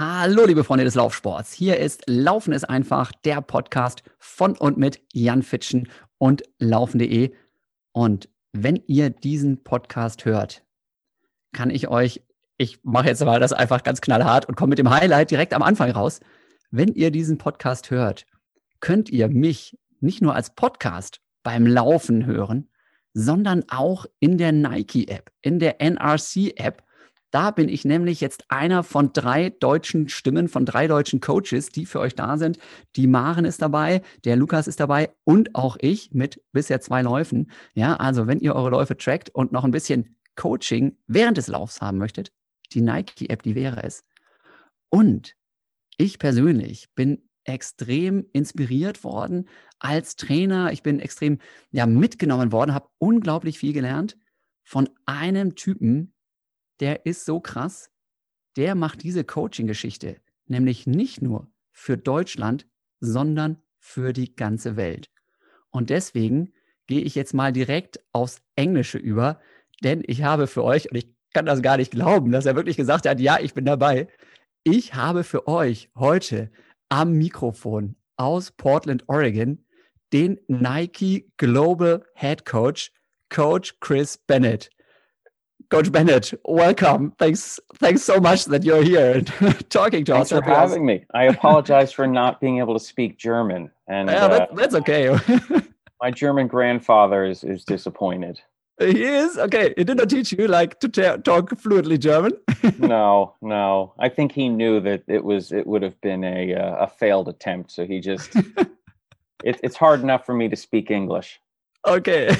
Hallo, liebe Freunde des Laufsports. Hier ist Laufen ist einfach, der Podcast von und mit Jan Fitschen und laufen.de. Und wenn ihr diesen Podcast hört, kann ich euch, ich mache jetzt mal das einfach ganz knallhart und komme mit dem Highlight direkt am Anfang raus. Wenn ihr diesen Podcast hört, könnt ihr mich nicht nur als Podcast beim Laufen hören, sondern auch in der Nike-App, in der NRC-App da bin ich nämlich jetzt einer von drei deutschen Stimmen, von drei deutschen Coaches, die für euch da sind. Die Maren ist dabei, der Lukas ist dabei und auch ich mit bisher zwei Läufen. Ja, also wenn ihr eure Läufe trackt und noch ein bisschen Coaching während des Laufs haben möchtet, die Nike-App, die wäre es. Und ich persönlich bin extrem inspiriert worden als Trainer. Ich bin extrem ja, mitgenommen worden, habe unglaublich viel gelernt von einem Typen, der ist so krass, der macht diese Coaching-Geschichte nämlich nicht nur für Deutschland, sondern für die ganze Welt. Und deswegen gehe ich jetzt mal direkt aufs Englische über, denn ich habe für euch, und ich kann das gar nicht glauben, dass er wirklich gesagt hat, ja, ich bin dabei. Ich habe für euch heute am Mikrofon aus Portland, Oregon, den Nike Global Head Coach, Coach Chris Bennett. Coach Bennett, welcome. Thanks, thanks so much that you're here and talking to thanks us. Thanks for having me. I apologize for not being able to speak German, and yeah, that, uh, that's okay. my German grandfather is is disappointed. He is okay. He did not teach you like to ta- talk fluently German. no, no. I think he knew that it was it would have been a uh, a failed attempt. So he just it, it's hard enough for me to speak English. Okay.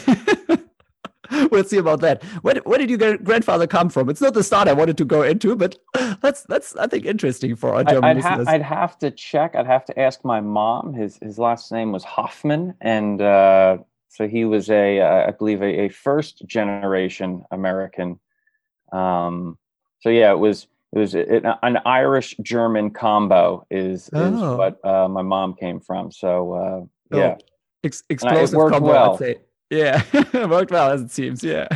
we'll see about that. Where, where did your grandfather come from? It's not the start I wanted to go into, but that's that's I think interesting for our German I'd, listeners. Ha- I'd have to check. I'd have to ask my mom. His his last name was Hoffman, and uh, so he was a uh, I believe a, a first generation American. Um, so yeah, it was it was it, an Irish German combo is is oh. what uh, my mom came from. So uh, yeah, oh. Ex- explosive combo. Well. I'd say. Yeah, worked well as it seems. Yeah.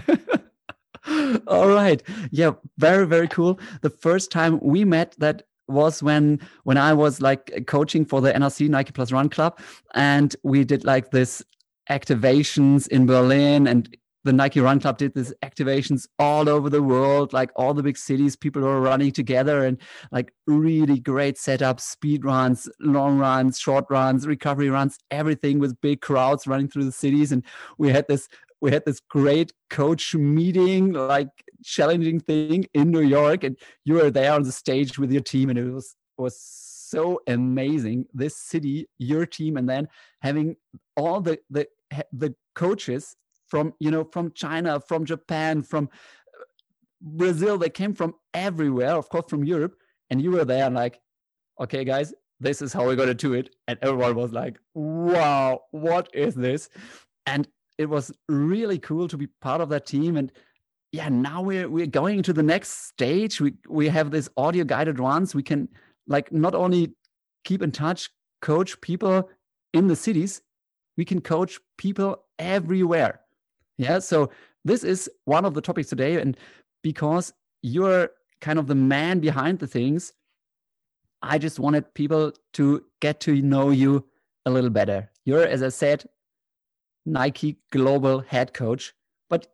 All right. Yeah, very very cool. The first time we met that was when when I was like coaching for the NRC Nike Plus Run Club, and we did like this activations in Berlin and the Nike Run Club did these activations all over the world, like all the big cities, people were running together and like really great setups, speed runs, long runs, short runs, recovery runs, everything with big crowds running through the cities. And we had this we had this great coach meeting, like challenging thing in New York, and you were there on the stage with your team, and it was was so amazing. This city, your team, and then having all the the the coaches from you know from China, from Japan, from uh, Brazil. They came from everywhere, of course, from Europe. And you were there, and like, okay, guys, this is how we're gonna do it. And everyone was like, wow, what is this? And it was really cool to be part of that team. And yeah, now we're we're going to the next stage. We we have this audio guided runs. We can like not only keep in touch, coach people in the cities, we can coach people everywhere. Yeah. So this is one of the topics today. And because you're kind of the man behind the things, I just wanted people to get to know you a little better. You're, as I said, Nike global head coach, but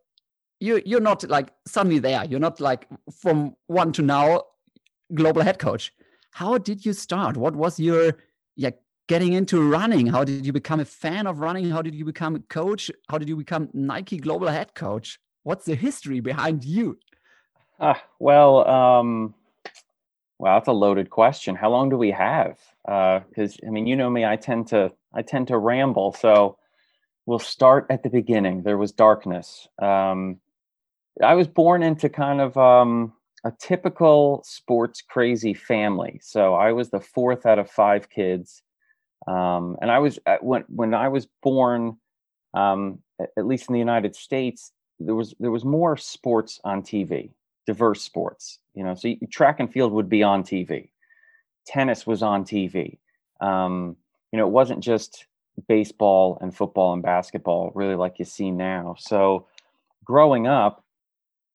you you're not like suddenly there. You're not like from one to now global head coach. How did you start? What was your yeah getting into running? How did you become a fan of running? How did you become a coach? How did you become Nike global head coach? What's the history behind you? Ah, well, um, well, that's a loaded question. How long do we have? Because uh, I mean, you know me, I tend to I tend to ramble. So we'll start at the beginning. There was darkness. Um, I was born into kind of um, a typical sports crazy family. So I was the fourth out of five kids. Um, and I was uh, when when I was born, um, at least in the United States, there was there was more sports on TV, diverse sports. You know, so track and field would be on TV, tennis was on TV. Um, you know, it wasn't just baseball and football and basketball, really like you see now. So, growing up,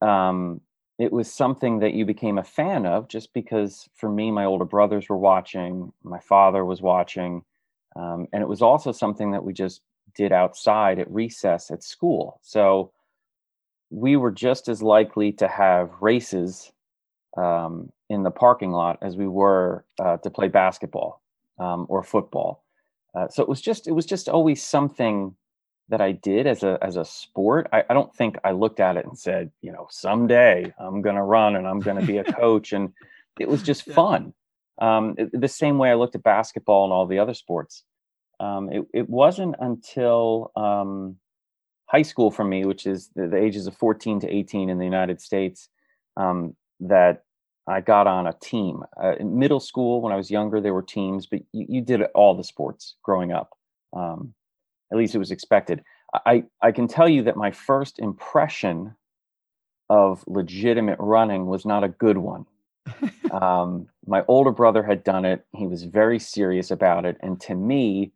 um, it was something that you became a fan of just because for me, my older brothers were watching, my father was watching. Um, and it was also something that we just did outside at recess at school. So we were just as likely to have races um, in the parking lot as we were uh, to play basketball um, or football. Uh, so it was just it was just always something that I did as a as a sport. I, I don't think I looked at it and said, you know, someday I'm going to run and I'm going to be a coach, and it was just yeah. fun. Um, the same way I looked at basketball and all the other sports. Um, it, it wasn't until um, high school for me, which is the, the, ages of 14 to 18 in the United States, um, that I got on a team. Uh, in middle school, when I was younger, there were teams, but you, you did all the sports growing up. Um, at least it was expected. I, I can tell you that my first impression of legitimate running was not a good one. Um, my older brother had done it. He was very serious about it. And to me,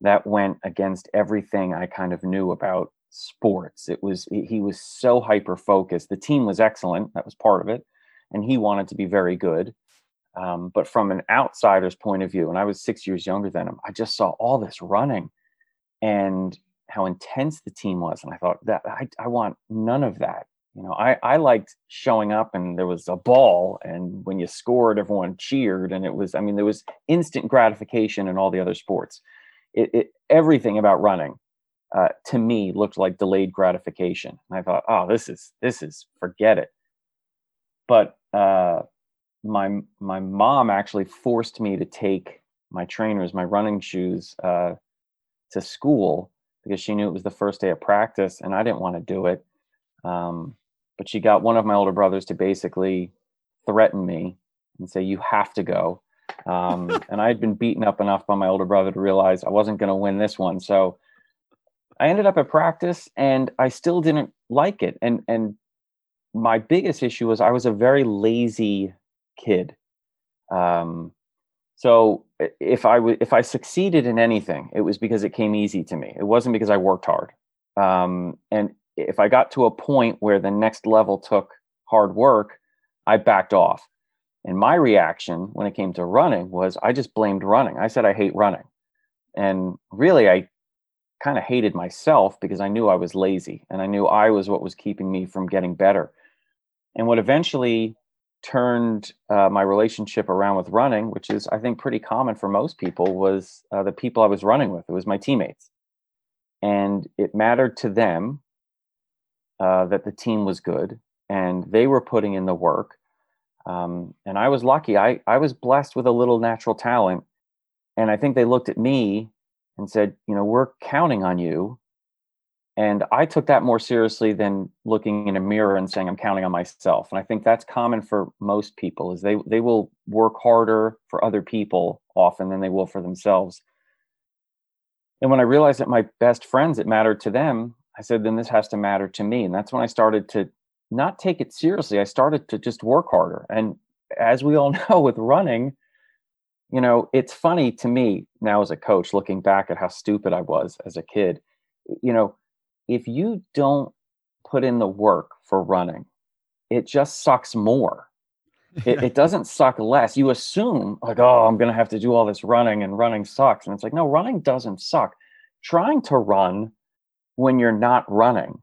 that went against everything I kind of knew about sports. It was, he was so hyper focused. The team was excellent. That was part of it. And he wanted to be very good. Um, but from an outsider's point of view, and I was six years younger than him, I just saw all this running and how intense the team was. And I thought that I, I want none of that. You know, I, I liked showing up and there was a ball and when you scored, everyone cheered. And it was, I mean, there was instant gratification in all the other sports. It, it everything about running uh, to me looked like delayed gratification. And I thought, oh, this is, this is, forget it. But uh, my, my mom actually forced me to take my trainers, my running shoes, uh, to school because she knew it was the first day of practice and I didn't want to do it. Um, but she got one of my older brothers to basically threaten me and say, You have to go. Um, and I had been beaten up enough by my older brother to realize I wasn't going to win this one. So I ended up at practice and I still didn't like it. And, and my biggest issue was I was a very lazy kid. Um, so if I w- if I succeeded in anything, it was because it came easy to me. It wasn't because I worked hard. Um, and if I got to a point where the next level took hard work, I backed off. And my reaction when it came to running was I just blamed running. I said I hate running. And really I kind of hated myself because I knew I was lazy and I knew I was what was keeping me from getting better. And what eventually turned uh, my relationship around with running, which is I think pretty common for most people, was uh, the people I was running with. It was my teammates, and it mattered to them uh, that the team was good and they were putting in the work. Um, and I was lucky. I I was blessed with a little natural talent, and I think they looked at me and said, you know, we're counting on you and I took that more seriously than looking in a mirror and saying I'm counting on myself. And I think that's common for most people is they they will work harder for other people often than they will for themselves. And when I realized that my best friends it mattered to them, I said then this has to matter to me. And that's when I started to not take it seriously. I started to just work harder. And as we all know with running, you know, it's funny to me now as a coach looking back at how stupid I was as a kid. You know, if you don't put in the work for running, it just sucks more. It, it, doesn't suck less. You assume, like, oh, I'm going to have to do all this running and running sucks. And it's like, no, running doesn't suck. Trying to run when you're not running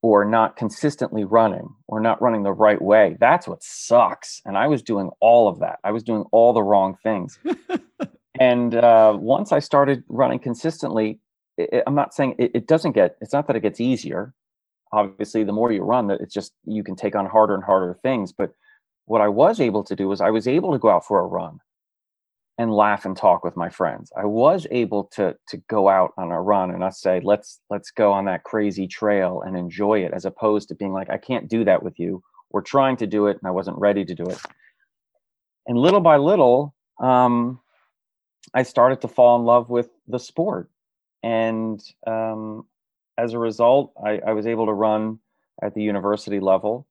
or not consistently running or not running the right way, that's what sucks. And I was doing all of that. I was doing all the wrong things. and uh, once I started running consistently, it, I'm not saying it, it, doesn't get. It's not that it gets easier. Obviously, the more you run, that it's just you can take on harder and harder things. But what I was able to do was I was able to go out for a run and laugh and talk with my friends. I was able to to go out on a run and us say, let's let's go on that crazy trail and enjoy it, as opposed to being like, I can't do that with you. We're trying to do it, and I wasn't ready to do it. And little by little, um, I started to fall in love with the sport and um, as a result, I, I, was able to run at the university level.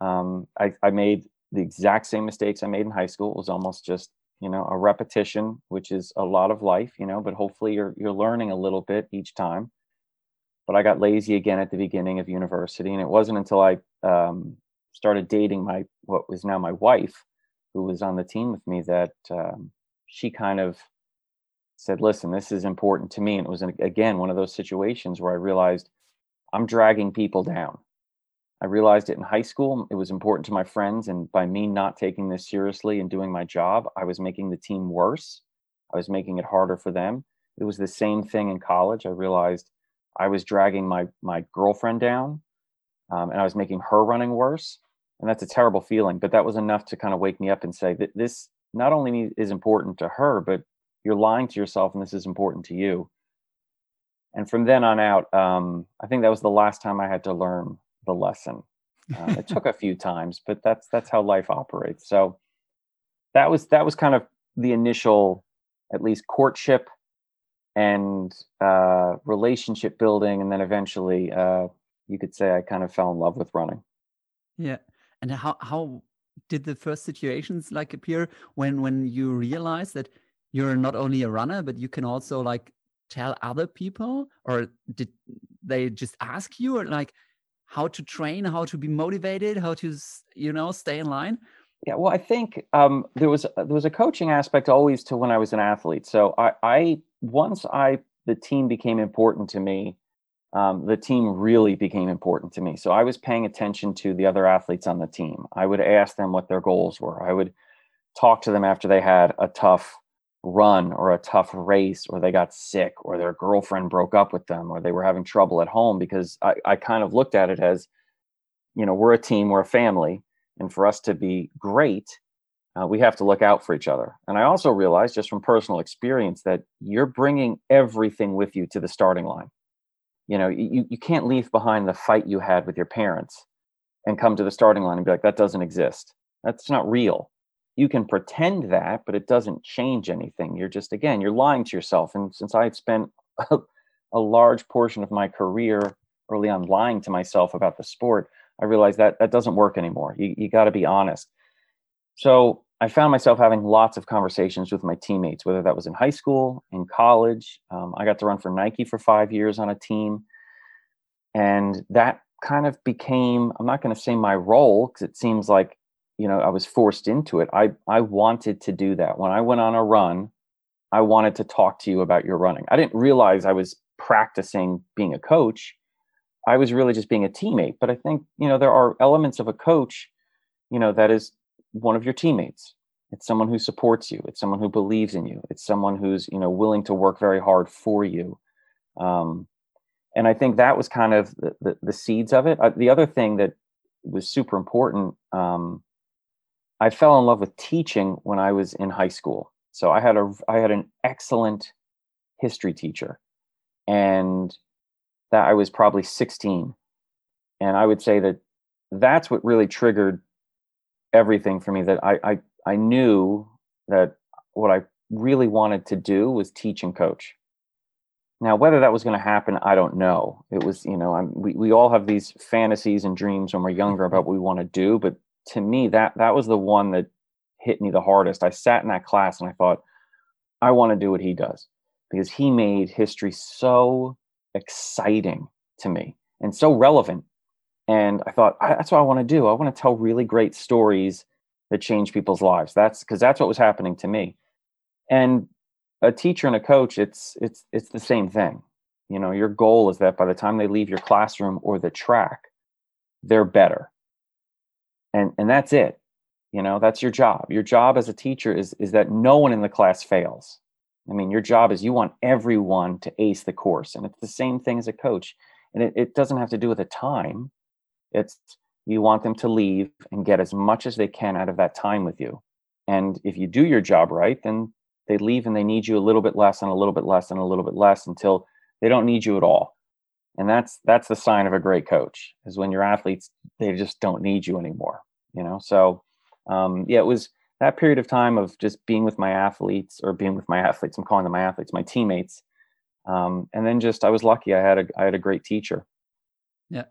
Um, I, I, made the exact same mistakes I made in high school. It was almost just you know a repetition, which is a lot of life, you know. But hopefully, you're you're learning a little bit each time. But I got lazy again at the beginning of university, and it wasn't until I um, started dating my what was now my wife, who was on the team with me, that um, she kind of said, "Listen, this is important to me." And it was again one of those situations where I realized I'm dragging people down. I realized it in high school. It was important to my friends, and by me not taking this seriously and doing my job, I was making the team worse. I was making it harder for them. It was the same thing in college. I realized I was dragging my my girlfriend down, um, and I was making her running worse. And that's a terrible feeling. But that was enough to kind of wake me up and say that this not only is important to her, but you're lying to yourself, and this is important to you. And from then on out, um, I think that was the last time I had to learn the lesson. Uh, it took a few times, but that's that's how life operates. So that was that was kind of the initial, at least courtship and uh, relationship building, and then eventually, uh, you could say I kind of fell in love with running. Yeah, and how how did the first situations like appear when when you realized that you're not only a runner, but you can also like tell other people, or did they just ask you, or like how to train, how to be motivated, how to you know stay in line? Yeah, well, I think um, there was there was a coaching aspect always to when I was an athlete. So I, I once I the team became important to me, um, the team really became important to me. So I was paying attention to the other athletes on the team. I would ask them what their goals were. I would talk to them after they had a tough run or a tough race or they got sick or their girlfriend broke up with them or they were having trouble at home because I, I kind of looked at it as, you know, we're a team, we're a family and for us to be great, uh, we have to look out for each other. And I also realized, just from personal experience, that you're bringing everything with you to the starting line. You know, you, you can't leave behind the fight you had with your parents and come to the starting line and be like, that doesn't exist. That's not real. You can pretend that, but it doesn't change anything. You're just, again, you're lying to yourself. And since I had spent a, a large portion of my career early on lying to myself about the sport, I realized that that doesn't work anymore. You, you got to be honest. So I found myself having lots of conversations with my teammates, whether that was in high school, in college. Um, I got to run for Nike for five years on a team. And that kind of became, I'm not going to say my role because it seems like, you know, I was forced into it. I, I wanted to do that. When I went on a run, I wanted to talk to you about your running. I didn't realize I was practicing being a coach. I was really just being a teammate. But I think, you know, there are elements of a coach, you know, that is one of your teammates. It's someone who supports you. It's someone who believes in you. It's someone who's, you know, willing to work very hard for you. Um, and I think that was kind of the, the, the seeds of it. Uh, the other thing that was super important, um, I fell in love with teaching when I was in high school. So I had a I had an excellent history teacher, and that I was probably 16. And I would say that that's what really triggered everything for me that I, I, I knew that what I really wanted to do was teach and coach. Now, whether that was going to happen, I don't know. It was, you know, I'm, we, we all have these fantasies and dreams when we're younger about what we want to do. But to me, that, that was the one that hit me the hardest. I sat in that class and I thought, I want to do what he does because he made history so exciting to me and so relevant. And I thought, that's what I want to do. I want to tell really great stories that change people's lives. That's because that's what was happening to me. And a teacher and a coach, it's it's it's the same thing. You know, your goal is that by the time they leave your classroom or the track, they're better. And and that's it. You know, that's your job. Your job as a teacher is is that no one in the class fails. I mean, your job is you want everyone to ace the course. And it's the same thing as a coach. And it, it doesn't have to do with the time. It's you want them to leave and get as much as they can out of that time with you. And if you do your job right, then they leave and they need you a little bit less and a little bit less and a little bit less until they don't need you at all. And that's that's the sign of a great coach is when your athletes they just don't need you anymore. You know, so um, yeah, it was that period of time of just being with my athletes or being with my athletes i'm calling them my athletes my teammates um, and then just i was lucky i had a i had a great teacher yeah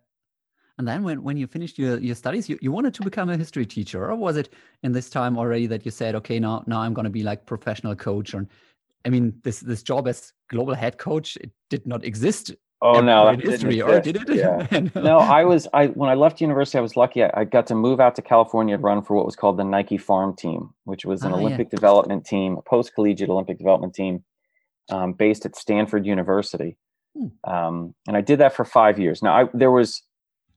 and then when, when you finished your, your studies you, you wanted to become a history teacher or was it in this time already that you said okay now now i'm going to be like professional coach or i mean this this job as global head coach it did not exist Oh no, history, or did it? Yeah. no, I was. I when I left university, I was lucky. I, I, got to move out to California and run for what was called the Nike Farm Team, which was an oh, Olympic yeah. development team, a post collegiate Olympic development team, um, based at Stanford University. Hmm. Um, and I did that for five years. Now, I, there was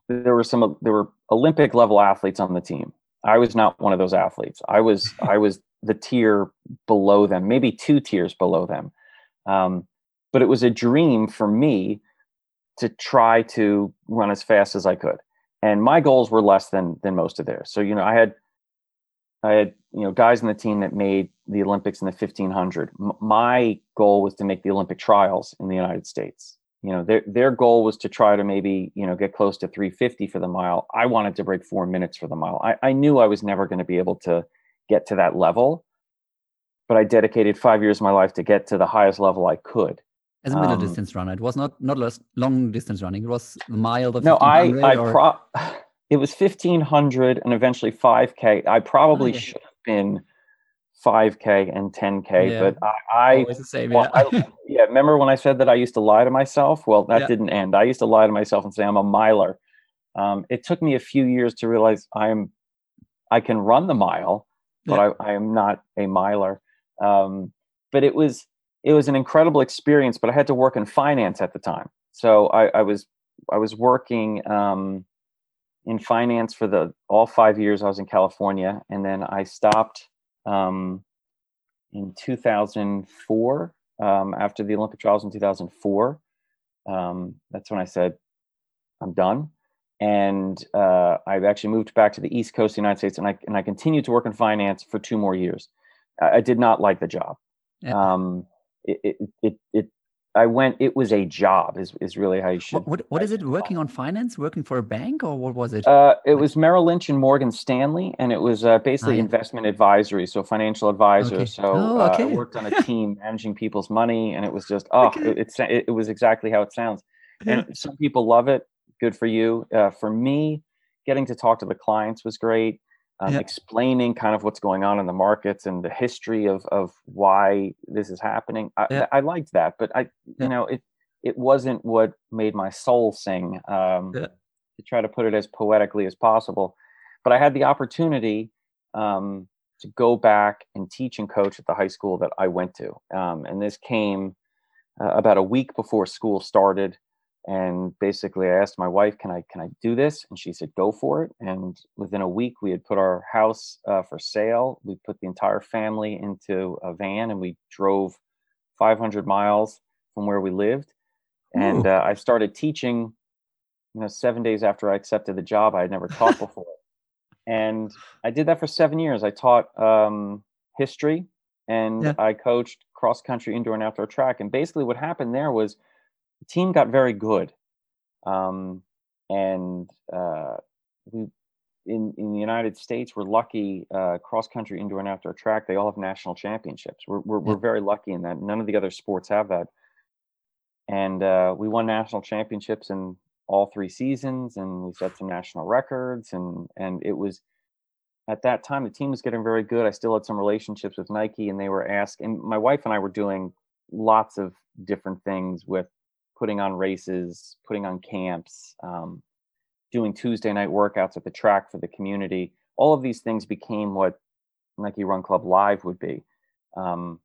there were some there were Olympic level athletes on the team. I was not one of those athletes. I was I was the tier below them, maybe two tiers below them. Um, but it was a dream for me to try to run as fast as I could. And my goals were less than than most of theirs. So you know, I had I had you know guys in the team that made the Olympics in the 1500. M- my goal was to make the Olympic trials in the United States. You know, their their goal was to try to maybe you know get close to 350 for the mile. I wanted to break four minutes for the mile. I, I knew I was never going to be able to get to that level, but I dedicated five years of my life to get to the highest level I could as a middle um, distance runner. It was not not long distance running. It was a mile. No, I I or... pro- it was fifteen hundred and eventually five k. I probably oh, yeah. should have been five k and ten k, yeah. but I, I the same. Well, yeah. I, yeah. Remember when I said that I used to lie to myself? Well, that didn't end. I used to lie to myself and say I'm a miler. Um, it took me a few years to realize I'm I can run the mile, but I, I am not a miler. Um, but it was it was an incredible experience, but I had to work in finance at the time. So I, I was I was working um, in finance for the all five years I was in California, and then I stopped um, in 2004 um, after the Olympic trials in 2004. Um, that's when I said I'm done, and uh, I actually moved back to the East Coast of the United States, and I and I continued to work in finance for two more years. I, I did not like the job. Yeah. Um, it, it, it, I went, it was a job is, is really how you should. What, what, is it working on finance, working for a bank or what was it? Uh, it was Merrill Lynch and Morgan Stanley and it was uh, basically oh, yeah. investment advisory. So financial advisor. Okay. So oh, okay. uh, I worked on a team managing people's money and it was just, oh, okay. it, it, it, was exactly how it sounds. And some people love it. Good for you. Uh, for me, getting to talk to the clients was great um, yeah. explaining kind of what's going on in the markets and the history of of why this is happening. I, yeah. I liked that, but I, yeah. you know, it it wasn't what made my soul sing. Um, to try to put it as poetically as possible, but I had the opportunity um, to go back and teach and coach at the high school that I went to, um, and this came uh, about a week before school started and basically i asked my wife can i can i do this? And she said go for it. And within a week we had put our house uh, for sale. We put the entire family into a van and we drove 500 miles from where we lived. And uh, i started teaching you know seven days after i accepted the job i had never taught before. And i did that for seven years. I taught um, history and yeah. i coached cross country indoor and outdoor track. And basically what happened there was the team got very good, um, and uh, we in in the United States we're lucky. Uh, cross country, indoor and outdoor track, they all have national championships. We're we're, we're very lucky in that. None of the other sports have that, and uh, we won national championships in all three seasons, and we set some national records, and and it was at that time the team was getting very good. I still had some relationships with Nike, and they were asking. And my wife and I were doing lots of different things with putting on races, putting on camps, um, doing Tuesday night workouts at the track for the community. All of these things became what Nike Run Club Live would be. Um,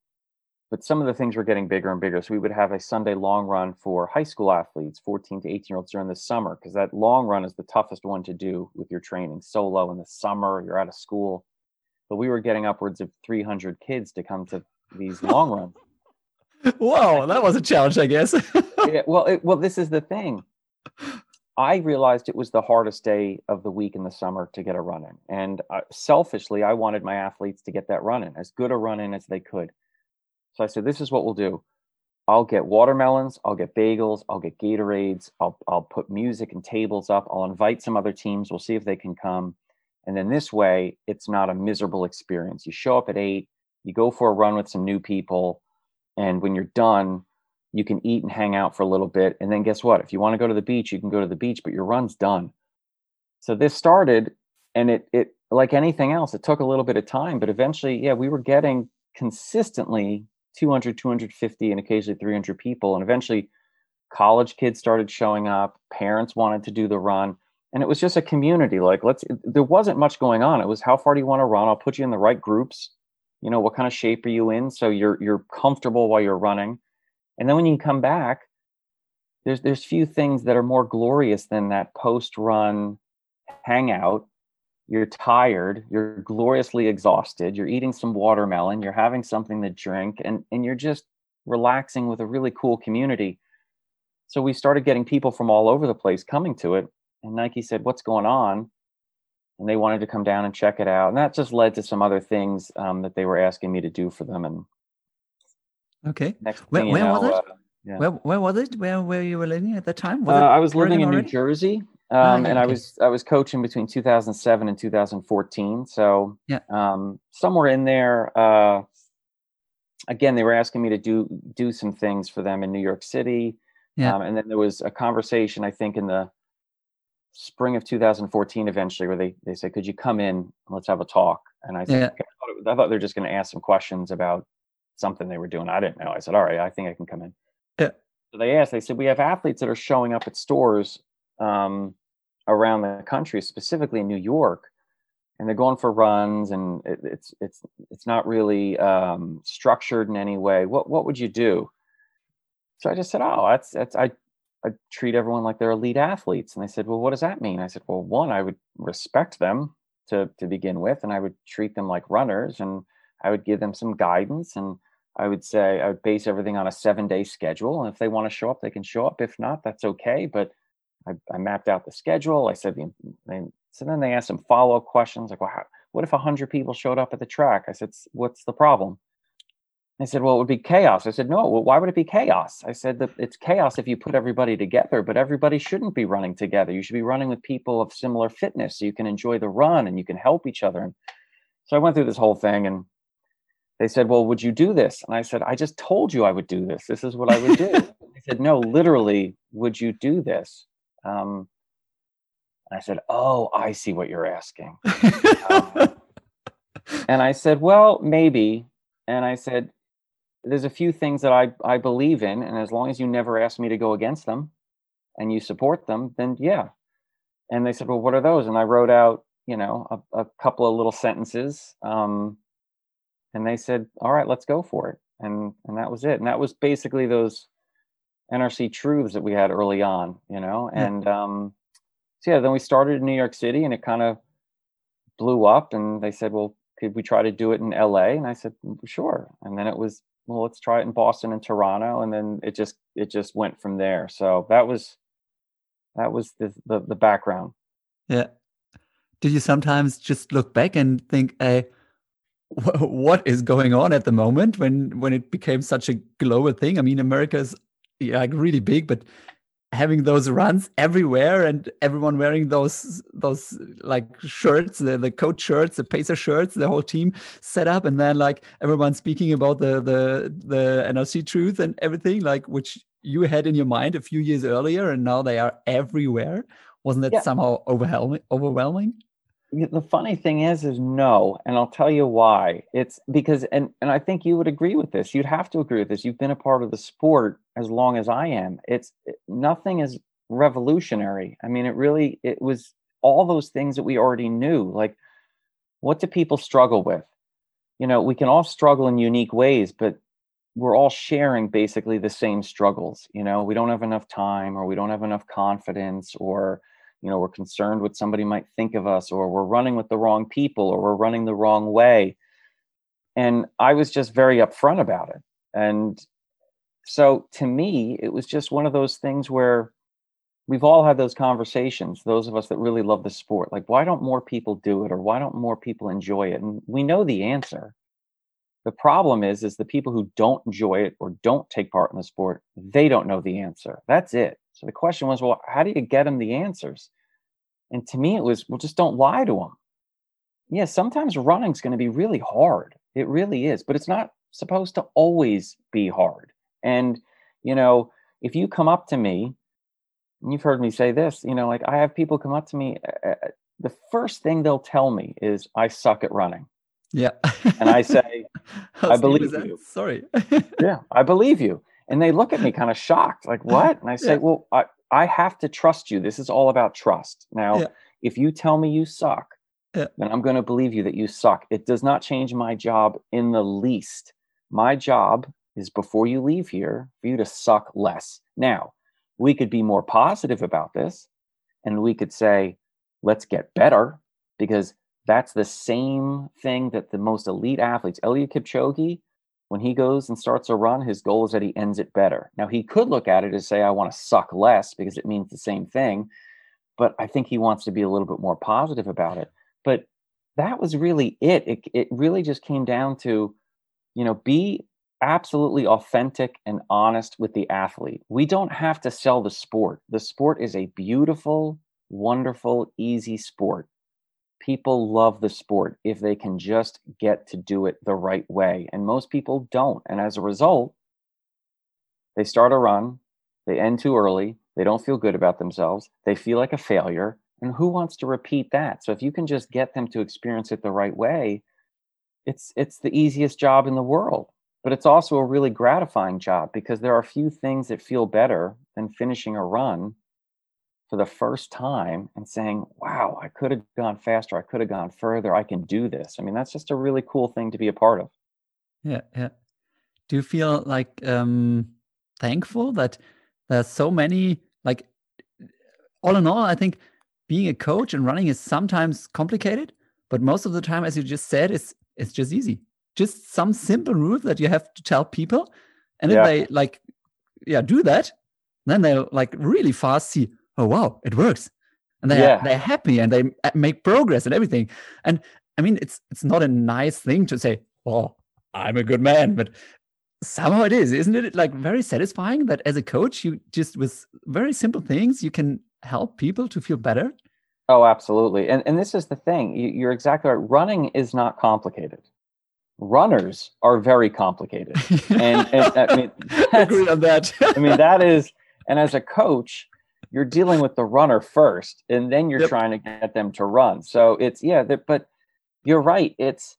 but some of the things were getting bigger and bigger. So we would have a Sunday long run for high school athletes, 14 to 18 year olds during the summer, because that long run is the toughest one to do with your training solo in the summer. You're out of school. But we were getting upwards of 300 kids to come to these long runs. Whoa, that was a challenge, I guess. yeah, well, it, well, this is the thing. I realized it was the hardest day of the week in the summer to get a run in, and uh, selfishly, I wanted my athletes to get that run in, as good a run in as they could. So I said, "This is what we'll do. I'll get watermelons, I'll get bagels, I'll get Gatorades, I'll I'll put music and tables up. I'll invite some other teams. We'll see if they can come, and then this way, it's not a miserable experience. You show up at eight, you go for a run with some new people." And when you're done, you can eat and hang out for a little bit. And then guess what? If you want to go to the beach, you can go to the beach, but your run's done. So this started and it it like anything else, it took a little bit of time, but eventually, yeah, we were getting consistently 200, 250, and occasionally 300 people. And eventually college kids started showing up, parents wanted to do the run, and it was just a community. Like, let's, there wasn't much going on. It was how far do you want to run? I'll put you in the right groups. You know, what kind of shape are you in? So you're you're comfortable while you're running. And then when you come back, there's there's few things that are more glorious than that post run hangout you're tired you're gloriously exhausted you're eating some watermelon you're having something to drink and and you're just relaxing with a really cool community so we started getting people from all over the place coming to it and nike said what's going on and they wanted to come down and check it out and that just led to some other things um, that they were asking me to do for them and okay where, where know, was it uh, yeah. Where, where was it? Where where you were living at the time? Uh, I was living in already? New Jersey, ah, um, and okay. I was I was coaching between 2007 and 2014. So yeah, um, somewhere in there. Uh, again, they were asking me to do do some things for them in New York City. Yeah. Um, and then there was a conversation, I think, in the spring of 2014, eventually, where they they said, "Could you come in? Let's have a talk." And I said, yeah. okay. I, thought, I thought they're just going to ask some questions about something they were doing. I didn't know. I said, "All right, I think I can come in." Yeah. So they asked, they said, we have athletes that are showing up at stores um, around the country, specifically in New York, and they're going for runs, and it, it's it's it's not really um, structured in any way. What what would you do? So I just said, oh, that's that's I I treat everyone like they're elite athletes, and they said, well, what does that mean? I said, well, one, I would respect them to to begin with, and I would treat them like runners, and I would give them some guidance and I would say I would base everything on a seven day schedule. And if they want to show up, they can show up. If not, that's okay. But I, I mapped out the schedule. I said, they, so then they asked some follow up questions like, well, how, what if 100 people showed up at the track? I said, what's the problem? They said, well, it would be chaos. I said, no, well, why would it be chaos? I said that it's chaos if you put everybody together, but everybody shouldn't be running together. You should be running with people of similar fitness so you can enjoy the run and you can help each other. And so I went through this whole thing and they said, Well, would you do this? And I said, I just told you I would do this. This is what I would do. I said, No, literally, would you do this? Um, I said, Oh, I see what you're asking. um, and I said, Well, maybe. And I said, There's a few things that I, I believe in. And as long as you never ask me to go against them and you support them, then yeah. And they said, Well, what are those? And I wrote out, you know, a, a couple of little sentences. Um, and they said, "All right, let's go for it." And and that was it. And that was basically those NRC truths that we had early on, you know. Yeah. And um, so yeah, then we started in New York City, and it kind of blew up. And they said, "Well, could we try to do it in LA?" And I said, "Sure." And then it was, "Well, let's try it in Boston and Toronto." And then it just it just went from there. So that was that was the the, the background. Yeah. Did you sometimes just look back and think, "Hey"? what is going on at the moment when when it became such a global thing i mean america is yeah, like really big but having those runs everywhere and everyone wearing those those like shirts the, the coach shirts the pacer shirts the whole team set up and then like everyone speaking about the the the nrc truth and everything like which you had in your mind a few years earlier and now they are everywhere wasn't that yeah. somehow overwhelming overwhelming the funny thing is is no and i'll tell you why. It's because and and i think you would agree with this you'd have to agree with this you've been a part of the sport as long as i am. It's it, nothing is revolutionary. I mean it really it was all those things that we already knew like what do people struggle with? You know we can all struggle in unique ways but we're all sharing basically the same struggles you know? We don't have enough time or we don't have enough confidence or you know we're concerned what somebody might think of us or we're running with the wrong people or we're running the wrong way. And i was just very upfront about it. And so to me it was just one of those things where we've all had those conversations those of us that really love the sport. Like why don't more people do it or why don't more people enjoy it? And we know the answer. The problem is is the people who don't enjoy it or don't take part in the sport they don't know the answer. That's it so the question was, well, how do you get them the answers? And to me, it was, well, just don't lie to them. Yeah, sometimes running's going to be really hard. It really is, but it's not supposed to always be hard. And, you know, if you come up to me, and you've heard me say this, you know, like I have people come up to me, uh, the first thing they'll tell me is, I suck at running. Yeah. and I say, I believe you. Sorry. yeah, I believe you And they look at me kind of shocked, like, what? And I say, yeah. well, I, I have to trust you. This is all about trust. Now, yeah. if you tell me you suck, yeah. then I'm going to believe you that you suck. It does not change my job in the least. My job is before you leave here for you to suck less. Now, we could be more positive about this and we could say, let's get better because that's the same thing that the most elite athletes, Eliud Kipchoge, when he goes and starts a run, his goal is that he ends it better. Now, he could look at it and say, I want to suck less because it means the same thing. But I think he wants to be a little bit more positive about it. But that was really it. It, it really just came down to, you know, be absolutely authentic and honest with the athlete. We don't have to sell the sport. The sport is a beautiful, wonderful, easy sport people love the sport if they can just get to do it the right way. And most people don't. And as a result, they start a run, they end too early, they don't feel good about themselves, they feel like a failure. And who wants to repeat that? So if you can just get them to experience it the right way, it's it's the easiest job in the world. But it's also a really gratifying job because there are few things that feel better than finishing a run for the first time and saying, wow, I could have gone faster. I could have gone further. I can do this. I mean, that's just a really cool thing to be a part of. Yeah. Yeah. Do you feel like um, thankful that there's so many, like, all in all, I think being a coach and running is sometimes complicated, but most of the time, as you just said, it's, it's just easy. Just some simple rules that you have to tell people. And if yeah. they like, yeah, do that, then they'll like really fast see, oh wow it works. And they yeah. they're happy and they make progress and everything. And i mean it's it's not a nice thing to say well i'm a good man but somehow it is isn't it? Like very satisfying that as a coach you just with very simple things you can help people to feel better? Oh absolutely. And and this is the thing you're exactly right. Running is not complicated. Runners are very complicated. And, and i mean agree on that. I mean that is and as a coach you're dealing with the runner first and then you're yep. trying to get them to run. So it's yeah but you're right it's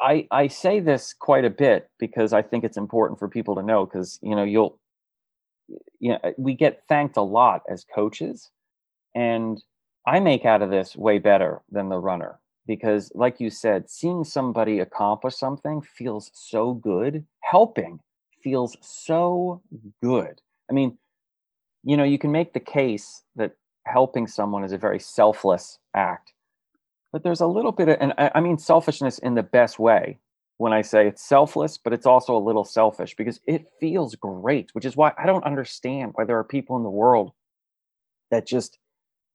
i i say this quite a bit because i think it's important for people to know because you know you'll you know we get thanked a lot as coaches and i make out of this way better than the runner because like you said seeing somebody accomplish something feels so good. Helping feels so good. I mean you know, you can make the case that helping someone is a very selfless act. But there's a little bit of, and I, mean selfishness in the best way when I say it's selfless, but it's also a little selfish because it feels great, which is why I don't understand why there are people in the world that just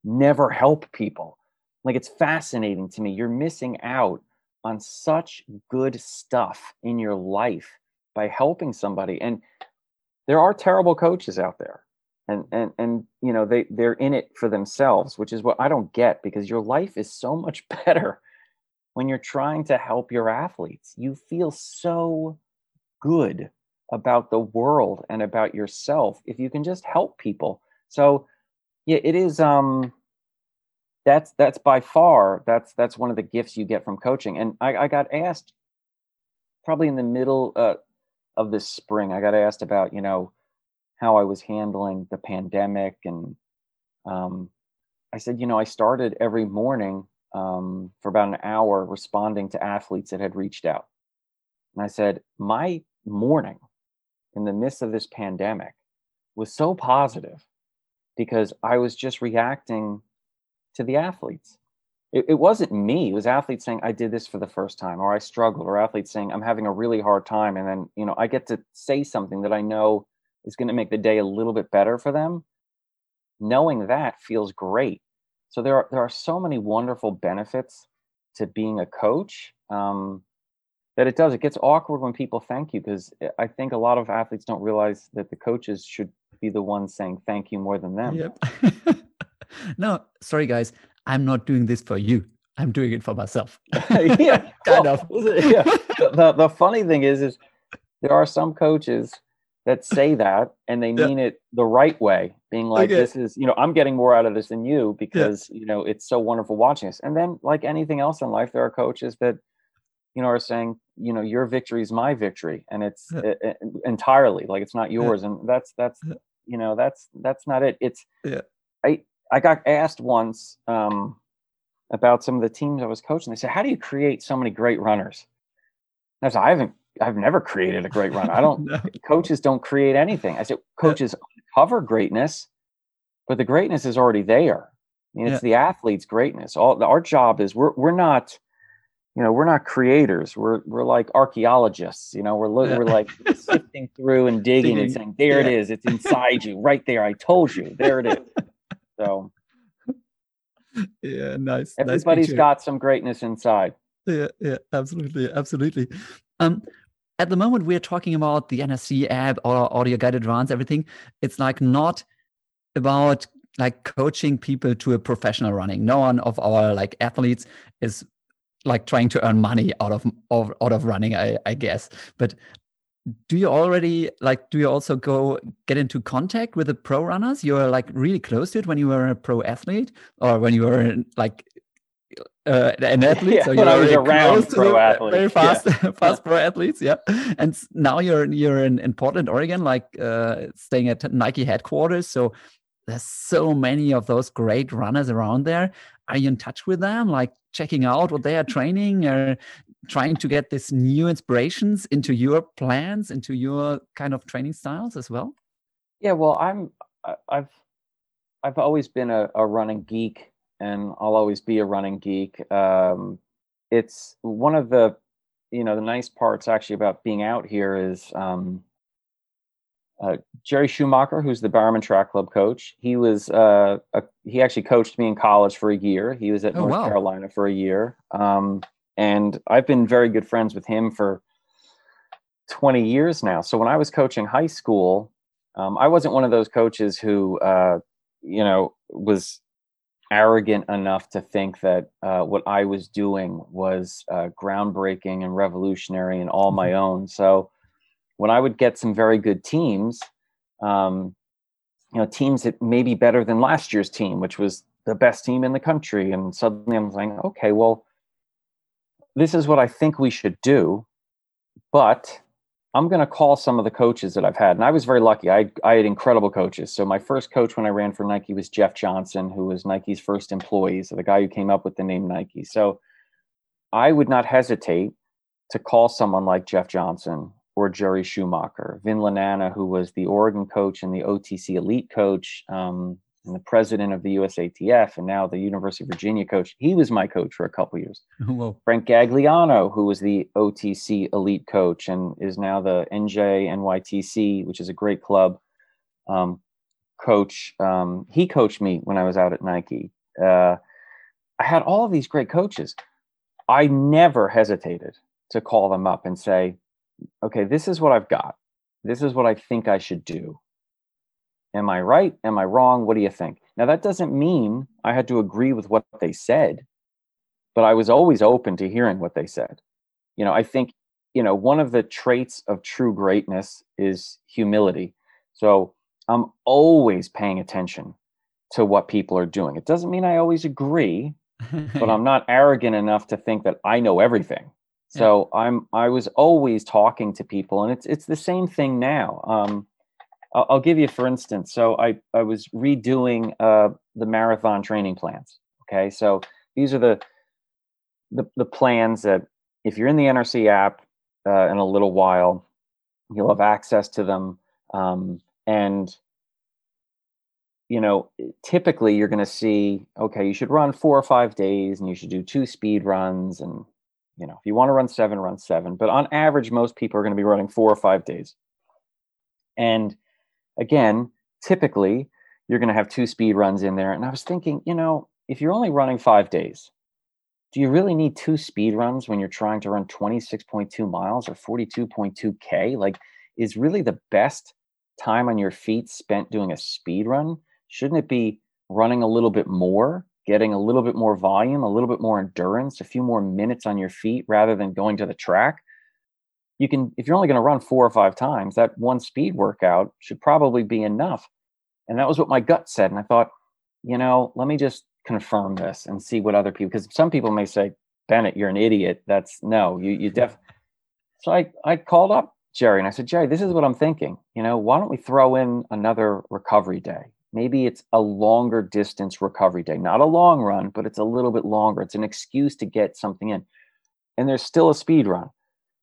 never help people. Like it's fascinating to me. You're missing out on such good stuff in your life by helping somebody. And there are terrible coaches out there and and and you know they they're in it for themselves which is what i don't get because your life is so much better when you're trying to help your athletes. You feel so good about the world and about yourself if you can just help people. So yeah it is um that's that's by far that's that's one of the gifts you get from coaching. And i, I got asked probably in the middle uh, of this spring i got asked about you know how I was handling the pandemic. And um, I said, you know, I started every morning um, for about an hour responding to athletes that had reached out. And I said, my morning in the midst of this pandemic was so positive because I was just reacting to the athletes. It, it, wasn't me. It was athletes saying, I did this for the first time, or I struggled, or athletes saying, I'm having a really hard time. And then, you know, I get to say something that I know is going to make the day a little bit better for them. Knowing that feels great. So there are there are so many wonderful benefits to being a coach um, that it does. It gets awkward when people thank you because i think a lot of athletes don't realize that the coaches should be the ones saying thank you more than them. Yep. No sorry guys. I'm not doing this for you. I'm doing it for myself. Yeah kind well, of. yeah. The, the funny thing is is there are some coaches that say that and they mean yeah. it the right way being like okay. this is you know i'm getting more out of this than you because yeah. you know it's so wonderful watching this and then like anything else in life there are coaches that you know are saying you know your victory is my victory and it's yeah. it, entirely like it's not yours and that's that's you know that's that's not it it's yeah i i got asked once um about some of the teams i was coaching they said how do you create so many great runners and i said i haven't i've never created a great run. i don't no. coaches don't create anything i said coaches yeah. uncover greatness but the greatness is already there I mean, it's yeah. the athlete's greatness all our job is we're we're not you know we're not creators we're we're like archaeologists you know we're lo- yeah. we're like sifting through and digging, digging. and saying there it is it's inside you right there i told you there it is so yeah nice everybody's nice got some greatness inside yeah yeah absolutely absolutely um at the moment we're talking about the nrc app or audio guided runs everything. It's like not about like coaching people to a professional running. No one of our like athletes is like trying to earn money out of, of out of running I, I guess. But do you already like do you also go get into contact with the pro runners? You're like really close to it when you were a pro athlete or when you were like uh, an athlete yeah, so you're very around pro athletes very fast yeah. fast pro athletes yeah. And now you're you're in, in portland oregon like uh, staying at nike headquarters so there's so many of those great runners around there. Are you in touch with them like checking out what they are training or trying to get this new inspirations into your plans into your kind of training styles as well? Yeah well i'm i've i've always been a, a running geek and i'll always be a running geek um, it's one of the you know the nice parts actually about being out here is um, uh, Jerry Schumacher, who's the Bowerman Track Club coach, he was uh, a, he actually coached me in college for a year. He was at oh, North wow. Carolina for a year, um, and I've been very good friends with him for 20 years now. So when I was coaching high school, um, I wasn't one of those coaches who, uh, you know, was arrogant enough to think that uh, what I was doing was uh, groundbreaking and revolutionary and all my mm-hmm. own. So when I would get some very good teams, um, you know, teams that may be better than last year's team, which was the best team in the country, and suddenly I'm saying, okay, well, this is what I think we should do, but I'm going to call some of the coaches that I've had, and I was very lucky. I I had incredible coaches. So my first coach when I ran for Nike was Jeff Johnson, who was Nike's first employee, so the guy who came up with the name Nike. So I would not hesitate to call someone like Jeff Johnson or Jerry Schumacher. Vin Lananna, who was the Oregon coach and the OTC elite coach, um, and the president of the USATF, and now the University of Virginia coach. He was my coach for a couple years. Whoa. Frank Gagliano, who was the OTC elite coach and is now the NJ NYTC, which is a great club um, coach. Um, he coached me when I was out at Nike. Uh, I had all of these great coaches. I never hesitated to call them up and say, okay, this is what I've got. This is what I think I should do. Am I right? Am I wrong? What do you think? Now, that doesn't mean I had to agree with what they said, but I was always open to hearing what they said. You know, I think, you know, one of the traits of true greatness is humility. So I'm always paying attention to what people are doing. It doesn't mean I always agree, but I'm not arrogant enough to think that I know everything. So yeah. I'm I was always talking to people, and it's it's the same thing now. Um, I'll, I'll, give you for instance. So I I was redoing uh, the marathon training plans. Okay, so these are the the the plans that if you're in the NRC app uh, in a little while, you'll have access to them, um, and you know, typically you're going to see, okay, you should run four or five days and you should do two speed runs and you know, if you want to run seven, run seven. But on average, most people are going to be running four or five days. And again, typically you're going to have two speed runs in there. And I was thinking, you know, if you're only running five days, do you really need two speed runs when you're trying to run 26.2 miles or 42.2K? Like, is really the best time on your feet spent doing a speed run? Shouldn't it be running a little bit more getting a little bit more volume, a little bit more endurance, a few more minutes on your feet rather than going to the track, you can, if you're only going to run four or five times, that one speed workout should probably be enough. And that was what my gut said. And I thought, you know, let me just confirm this and see what other people, because some people may say, Bennett, you're an idiot. That's no, you, you def, So I, I called up Jerry and I said, Jerry, this is what I'm thinking. You know, why don't we throw in another recovery day? Maybe it's a longer distance recovery day, not a long run, but it's a little bit longer. It's an excuse to get something in. And there's still a speed run,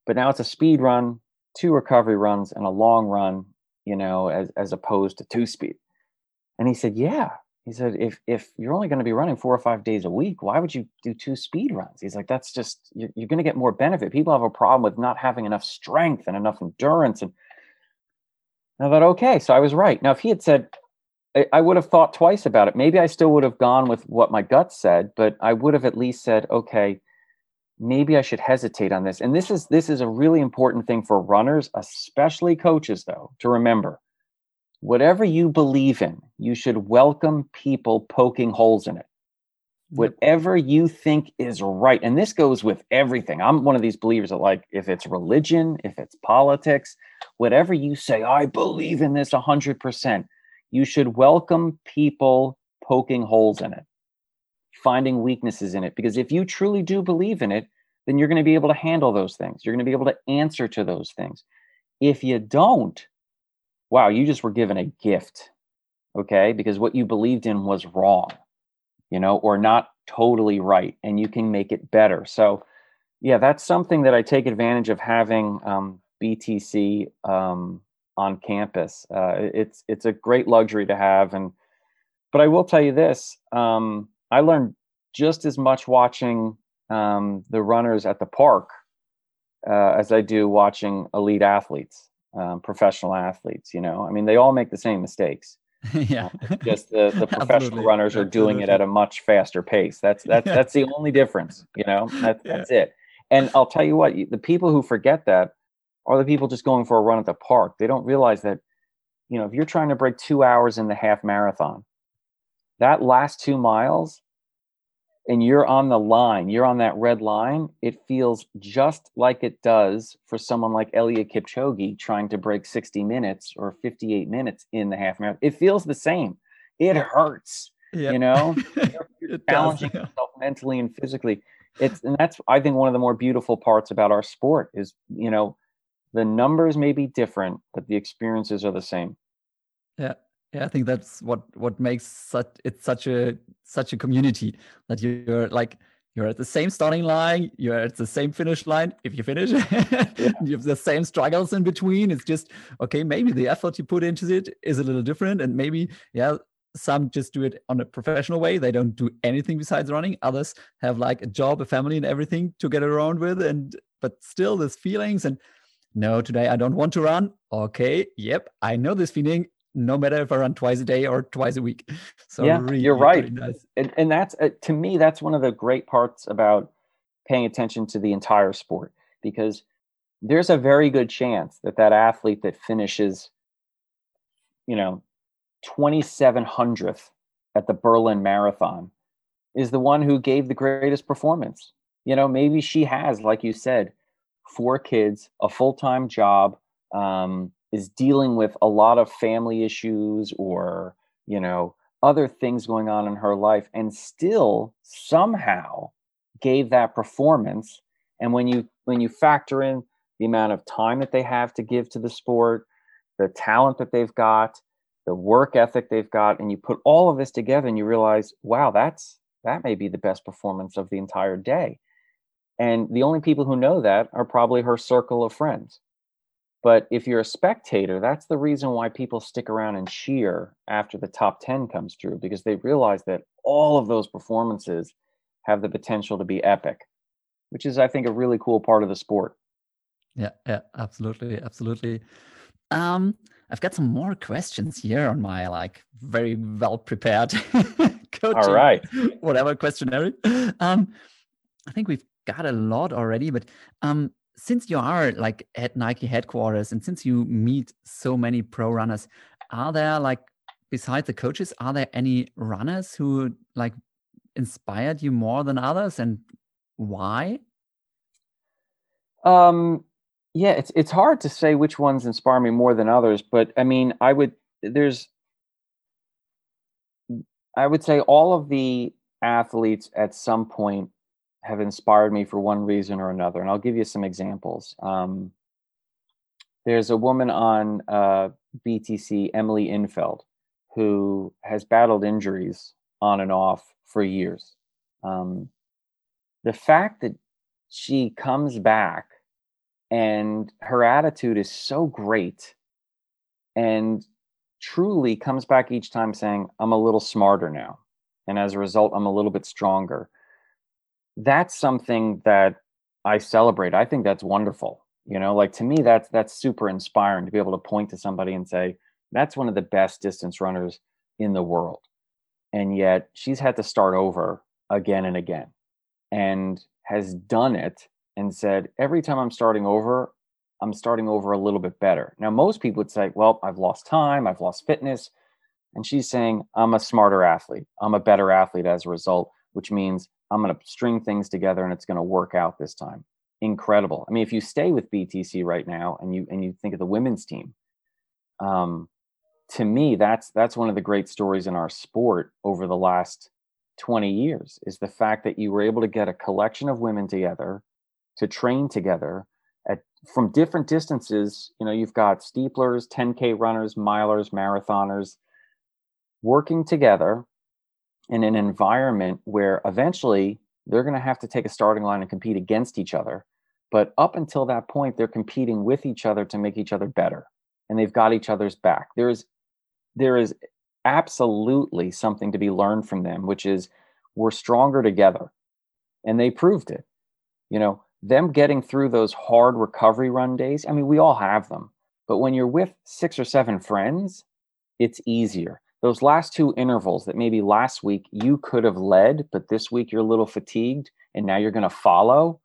but now it's a speed run, two recovery runs, and a long run, you know, as, as opposed to two speed. And he said, Yeah, he said if if you're only going to be running four or five days a week why would you do two speed runs? He's like that's just you're, you're going to get more benefit. People have a problem with not having enough strength and enough endurance. And i thought okay so i was right. Now if he had said I, I would have thought twice about it. Maybe i still would have gone with what my gut said but i would have at least said okay maybe i should hesitate on this and this is this is a really important thing for runners especially coaches though to remember whatever you believe in, you should welcome people poking holes in it. Whatever you think is right. And this goes with everything. I'm one of these believers that, like, if it's religion, if it's politics, whatever you say, I believe in this 100%, you should welcome people poking holes in it, finding weaknesses in it. Because if you truly do believe in it, then you're going to be able to handle those things. You're going to be able to answer to those things. If you don't, wow, you just were given a gift, okay? Because what you believed in was wrong, you know, or not totally right, and you can make it better. So, yeah, that's something that I take advantage of having um, BTC um, on campus. Uh, it's it's a great luxury to have, and but I will tell you this: um, I learned just as much watching um, the runners at the park uh, as I do watching elite athletes um, professional athletes. You know, I mean, they all make the same mistakes. yeah, just the, the professional runners are Absolutely. doing it at a much faster pace. That's that's that's the only difference. You know, that, yeah. that's it. And I'll tell you what, the people who forget that are the people just going for a run at the park. They don't realize that, you know, if you're trying to break two hours in the half marathon, that last two miles and you're on the line, you're on that red line, it feels just like it does for someone like Eliud Kipchoge trying to break 60 minutes or 58 minutes in the half marathon. It feels the same. It hurts, yep. you know, challenging does, yourself mentally and physically. It's, and that's, I think, one of the more beautiful parts about our sport is, you know, the numbers may be different, but the experiences are the same. Yeah. Yeah, I think that's what what makes such it's such a such a community that you're like you're at the same starting line, you're at the same finish line. If you finish, yeah. you have the same struggles in between. It's just okay. Maybe the effort you put into it is a little different, and maybe yeah, some just do it on a professional way. They don't do anything besides running. Others have like a job, a family, and everything to get around with, and but still there's feelings and no, today I don't want to run. Okay, yep, I know this feeling no matter if I run twice a day or twice a week. So yeah, really, you're right. Nice. And, and that's uh, to me, that's one of the great parts about paying attention to the entire sport because there's a very good chance that that athlete that finishes, you know, 2700th at the Berlin Marathon is the one who gave the greatest performance. You know, maybe she has, like you said, four kids, a full time job, um, is dealing with a lot of family issues or you know other things going on in her life and still somehow gave that performance. And when you when you factor in the amount of time that they have to give to the sport the talent that they've got the work ethic they've got and you put all of this together and you realize wow that's that may be the best performance of the entire day. And the only people who know that are probably her circle of friends but if you're a spectator, that's the reason why people stick around and cheer after the top 10 comes through because they realize that all of those performances have the potential to be epic, which is, I think, a really cool part of the sport. Yeah, yeah, absolutely, absolutely. Um, I've got some more questions here on my like very well prepared coaching, All right. whatever questionnaire. Um, I think we've got a lot already, but um, since you are like at Nike headquarters and since you meet so many pro runners, are there like besides the coaches, are there any runners who like inspired you more than others and why? Um yeah, it's it's hard to say which ones inspire me more than others, but I mean, I would there's I would say all of the athletes at some point have inspired me for one reason or another, and I'll give you some examples. Um, there's a woman on uh, BTC, Emily Infeld, who has battled injuries on and off for years. Um, the fact that she comes back and her attitude is so great and truly comes back each time saying, I'm a little smarter now. And as a result, I'm a little bit stronger. That's something that I celebrate. I think that's wonderful. You know, like to me, that's that's super inspiring to be able to point to somebody and say, that's one of the best distance runners in the world. And yet she's had to start over again and again and has done it and said, every time I'm starting over, I'm starting over a little bit better. Now, most people would say, well, I've lost time, I've lost fitness. And she's saying, I'm a smarter athlete. I'm a better athlete as a result, which means I'm going to string things together and it's going to work out this time. Incredible. I mean, if you stay with BTC right now and you and you think of the women's team, um, to me, that's that's one of the great stories in our sport over the last 20 years is the fact that you were able to get a collection of women together to train together at from different distances. You know, you've got steeplers, 10K runners, milers, marathoners working together in an environment where eventually they're going to have to take a starting line and compete against each other. But up until that point, they're competing with each other to make each other better. And they've got each other's back. There is there is absolutely something to be learned from them, which is we're stronger together. And they proved it. You know, them getting through those hard recovery run days, I mean, we all have them. But when you're with six or seven friends, it's easier. Those last two intervals that maybe last week you could have led, but this week you're a little fatigued and now you're going to follow,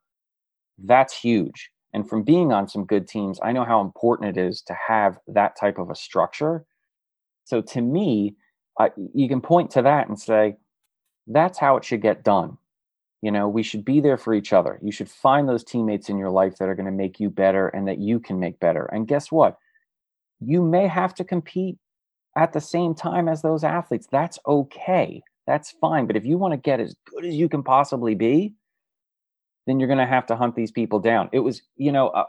that's huge. And from being on some good teams, I know how important it is to have that type of a structure. So to me, you can point to that and say, that's how it should get done. You know, we should be there for each other. You should find those teammates in your life that are going to make you better and that you can make better. And guess what? You may have to compete at the same time as those athletes. That's okay. That's fine. But if you want to get as good as you can possibly be, then you're going to have to hunt these people down. It was, you know, uh,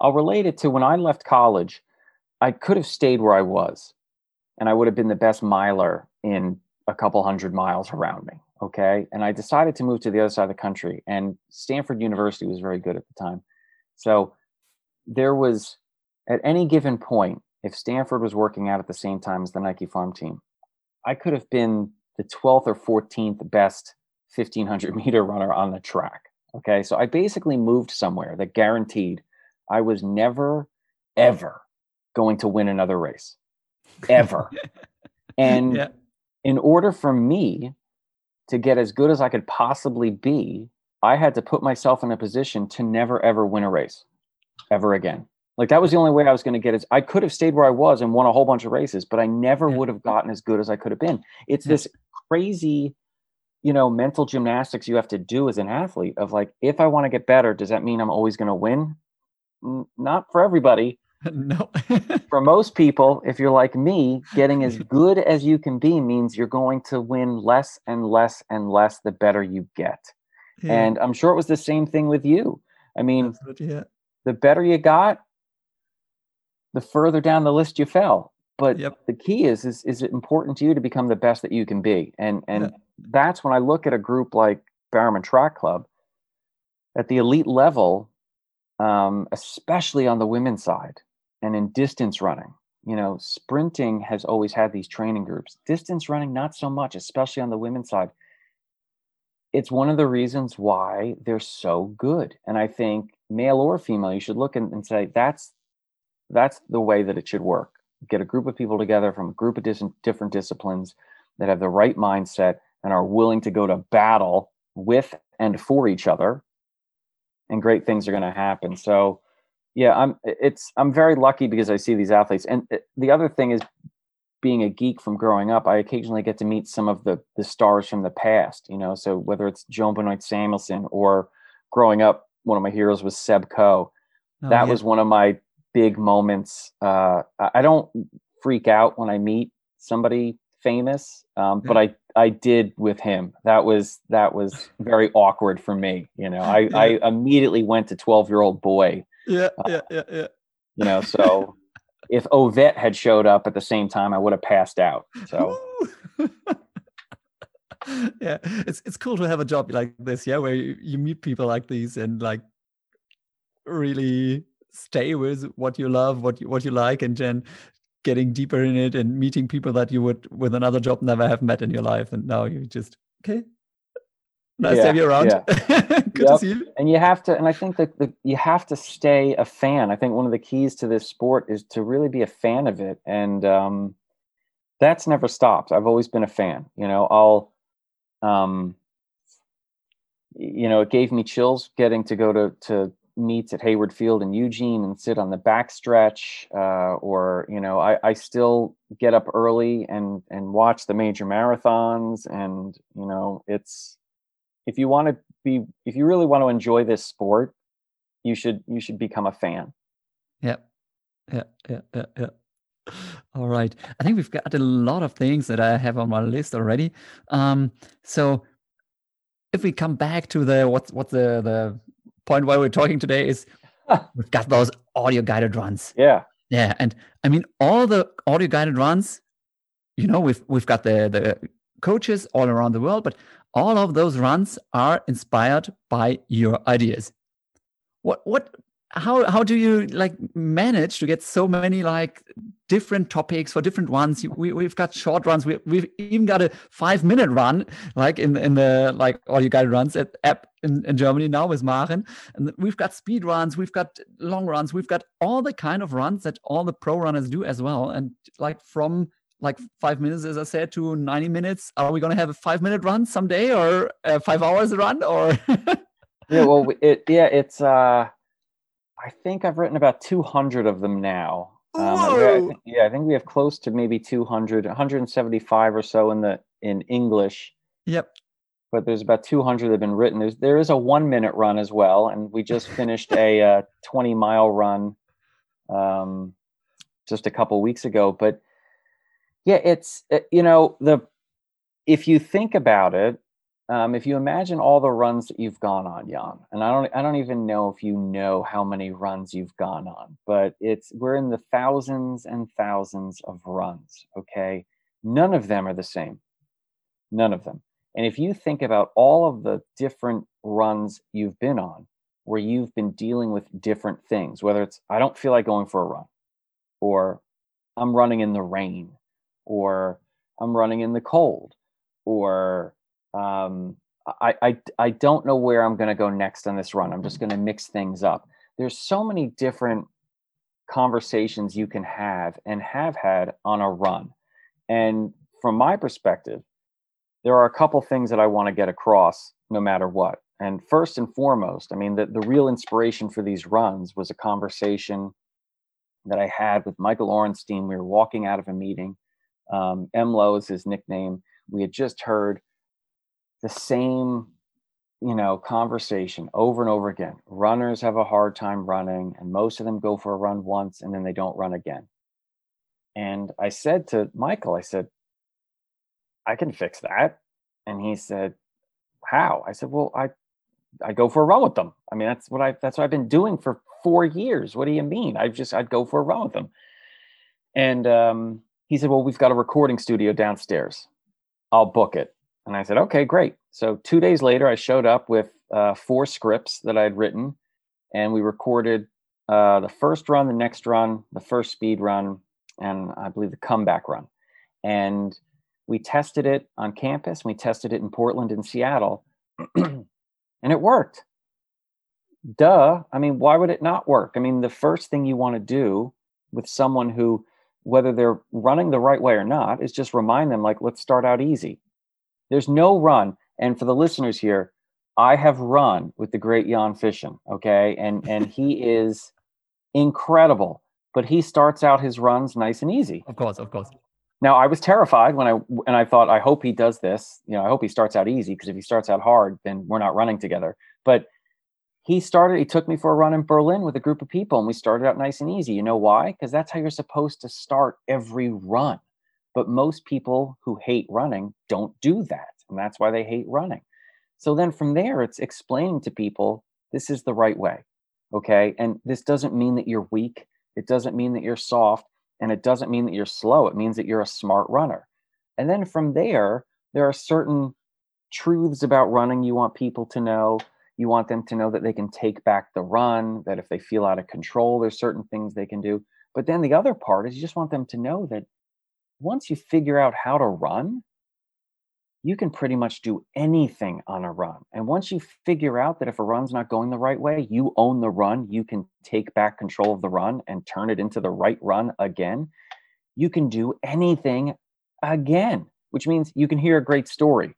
I'll relate it to when I left college, I could have stayed where I was and I would have been the best miler in a couple hundred miles around me. Okay. And I decided to move to the other side of the country, and Stanford University was very good at the time. So there was, at any given point, if Stanford was working out at the same time as the Nike Farm team, I could have been the 12th or 14th best 1500 meter runner on the track. Okay. So I basically moved somewhere that guaranteed I was never, ever going to win another race, ever. and yeah. in order for me to get as good as I could possibly be, I had to put myself in a position to never ever win a race ever again. Like that was the only way I was going to get it. I could have stayed where I was and won a whole bunch of races, but I never yeah. would have gotten as good as I could have been. It's yeah. this crazy, you know, mental gymnastics you have to do as an athlete of like, if I want to get better, does that mean I'm always going to win? not for everybody. no. for most people, if you're like me, getting as good as you can be means you're going to win less and less and less the better you get. Yeah. And I'm sure it was the same thing with you. I mean, yeah. the better you got, the further down the list you fell. But yep. the key is, is is it important to you to become the best that you can be? And and yeah. that's when I look at a group like Bowerman Track Club at the elite level, um, especially on the women's side and in distance running. You know, sprinting has always had these training groups. Distance running, not so much, especially on the women's side. It's one of the reasons why they're so good. And I think male or female, you should look and, and say that's that's the way that it should work. Get a group of people together from a group of dis- different disciplines that have the right mindset and are willing to go to battle with and for each other, and great things are going to happen. So yeah i'm it's i'm very lucky because i see these athletes and uh, the other thing is being a geek from growing up i occasionally get to meet some of the the stars from the past you know so whether it's joan benoit samuelson or growing up one of my heroes was seb coe oh, that yeah. was one of my big moments uh, i don't freak out when i meet somebody famous um, but i I did with him. That was that was very awkward for me. You know, I, yeah. I immediately went to 12 year old boy. Yeah, uh, yeah, yeah, yeah. You know, so if Ovett had showed up at the same time, I would have passed out. So yeah, it's it's cool to have a job like this, yeah, where you, you meet people like these and like really stay with what you love, what you what you like, and then getting deeper in it and meeting people that you would with another job never have met in your life, and now you just okay. Nice yeah, to have you around. Yeah. Good yep. to see you. And you have to, and I think that the, you have to stay a fan. I think one of the keys to this sport is to really be a fan of it, and um, that's never stopped. I've always been a fan. You know, I'll um, you know, it gave me chills getting to go to to meets at Hayward Field in Eugene and sit on the backstretch, uh, or you know, I, I still get up early and and watch the major marathons, and you know, it's if you want to be if you really want to enjoy this sport, you should you should become a fan. Yeah, yeah, yeah, yeah, yeah. All right. I think we've got a lot of things that I have on my list already. Um, so if we come back to the what's what the the point why we're talking today is we've got those audio guided runs. Yeah. Yeah. And I mean all the audio guided runs, you know, we've we've got the the coaches all around the world, but all of those runs are inspired by your ideas. What what how how do you like manage to get so many like different topics for different ones? We, we've got short runs. We, we've even got a five minute run like in in the like all you guys runs at app in, in germany now with maren. And we've got speed runs. We've got long runs. We've got all the kind of runs that all the pro runners do as well. And like from like five minutes as i said to 90 minutes are we going to have a five minute run someday or five hours run or? Yeah well it yeah it's uh I think I've written about 200 of them now. Um, yeah, I think we have close to maybe 200, 175 or so in the in English. Yep. But there's about 200 that have been written. There's there is a one minute run as well, and we just finished a uh, 20 mile run um, just a couple weeks ago. But yeah, it's uh, you know the if you think about it, um, if you imagine all the runs that you've gone on, Jan, and I don't, I don't even know if you know how many runs you've gone on, but it's we're in the thousands and thousands of runs. Okay, none of them are the same, none of them. And if you think about all of the different runs you've been on, where you've been dealing with different things, whether it's I don't feel like going for a run, or I'm running in the rain, or I'm running in the cold, or um, I, I, I don't know where I'm going to go next on this run. I'm just going to mix things up. There's so many different conversations you can have and have had on a run. And from my perspective, there are a couple things that I want to get across no matter what. And first and foremost, I mean, the, the real inspiration for these runs was a conversation that I had with Michael Orenstein. We were walking out of a meeting. Um, MLO is his nickname. We had just heard the same you know conversation over and over again. Runners have a hard time running and most of them go for a run once and then they don't run again. And i said to michael i said i can fix that. And he said how? I said well i i go for a run with them. I mean that's what i that's what i've been doing for four years. What do you mean? I just i'd go for a run with them. And um, he said well we've got a recording studio downstairs. I'll book it and I said, okay, great. So two days later, I showed up with uh, four scripts that I had written, and we recorded uh, the first run, the next run, the first speed run, and I believe the comeback run. And we tested it on campus. We tested it in Portland and Seattle, and it worked. Duh. I mean, why would it not work? I mean, the first thing you want to do with someone who, whether they're running the right way or not, is just remind them, like, let's start out easy there's no run. And for the listeners here, I have run with the great Jan Fitschen, okay? And and he is incredible, but he starts out his runs nice and easy. Of course, of course. Now I was terrified when I and I thought I hope he does this. You know, I hope he starts out easy because if he starts out hard, then we're not running together. But he started he took me for a run in Berlin with a group of people and we started out nice and easy. You know why? Because that's how you're supposed to start every run But most people who hate running don't do that. And that's why they hate running. So then from there, it's explaining to people this is the right way. Okay. And this doesn't mean that you're weak. It doesn't mean that you're soft. And it doesn't mean that you're slow. It means that you're a smart runner. And then from there, there are certain truths about running you want people to know. You want them to know that they can take back the run, that if they feel out of control, there's certain things they can do. But then the other part is you just want them to know that once you figure out how to run, you can pretty much do anything on a run. And once you figure out that if a run's not going the right way, you own the run, you can take back control of the run and turn it into the right run again. You can do anything again, which means you can hear a great story.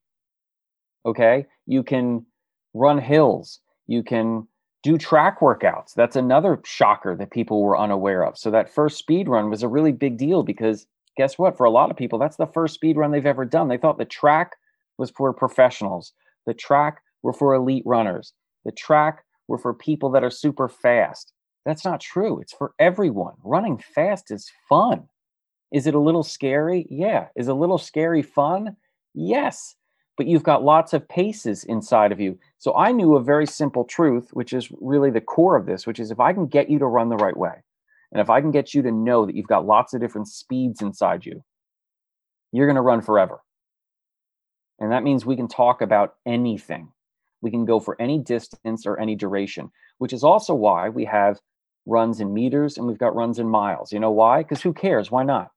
Okay. You can run hills. You can do track workouts. That's another shocker that people were unaware of. So that first speed run was a really big deal because guess what? For a lot of people, that's the first speed run they've ever done. They thought the track was for professionals. The track were for elite runners. The track were for people that are super fast. That's not true. It's for everyone. Running fast is fun. Is it a little scary? Yeah. Is a little scary fun? Yes but you've got lots of paces inside of you. So I knew a very simple truth, which is really the core of this, which is if I can get you to run the right way, and if I can get you to know that you've got lots of different speeds inside you, you're going to run forever. And that means we can talk about anything. We can go for any distance or any duration, which is also why we have runs in meters and we've got runs in miles. You know why? Because who cares? Why not?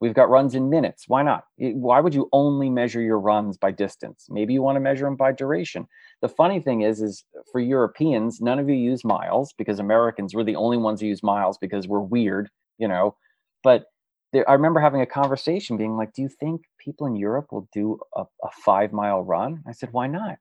We've got runs in minutes. Why not? Why would you only measure your runs by distance? Maybe you want to measure them by duration. The funny thing is, is for Europeans, none of you use miles because Americans were the only ones who use miles because we're weird, you know. But there, I remember having a conversation, being like, "Do you think people in Europe will do a, a five mile run?" I said, "Why not?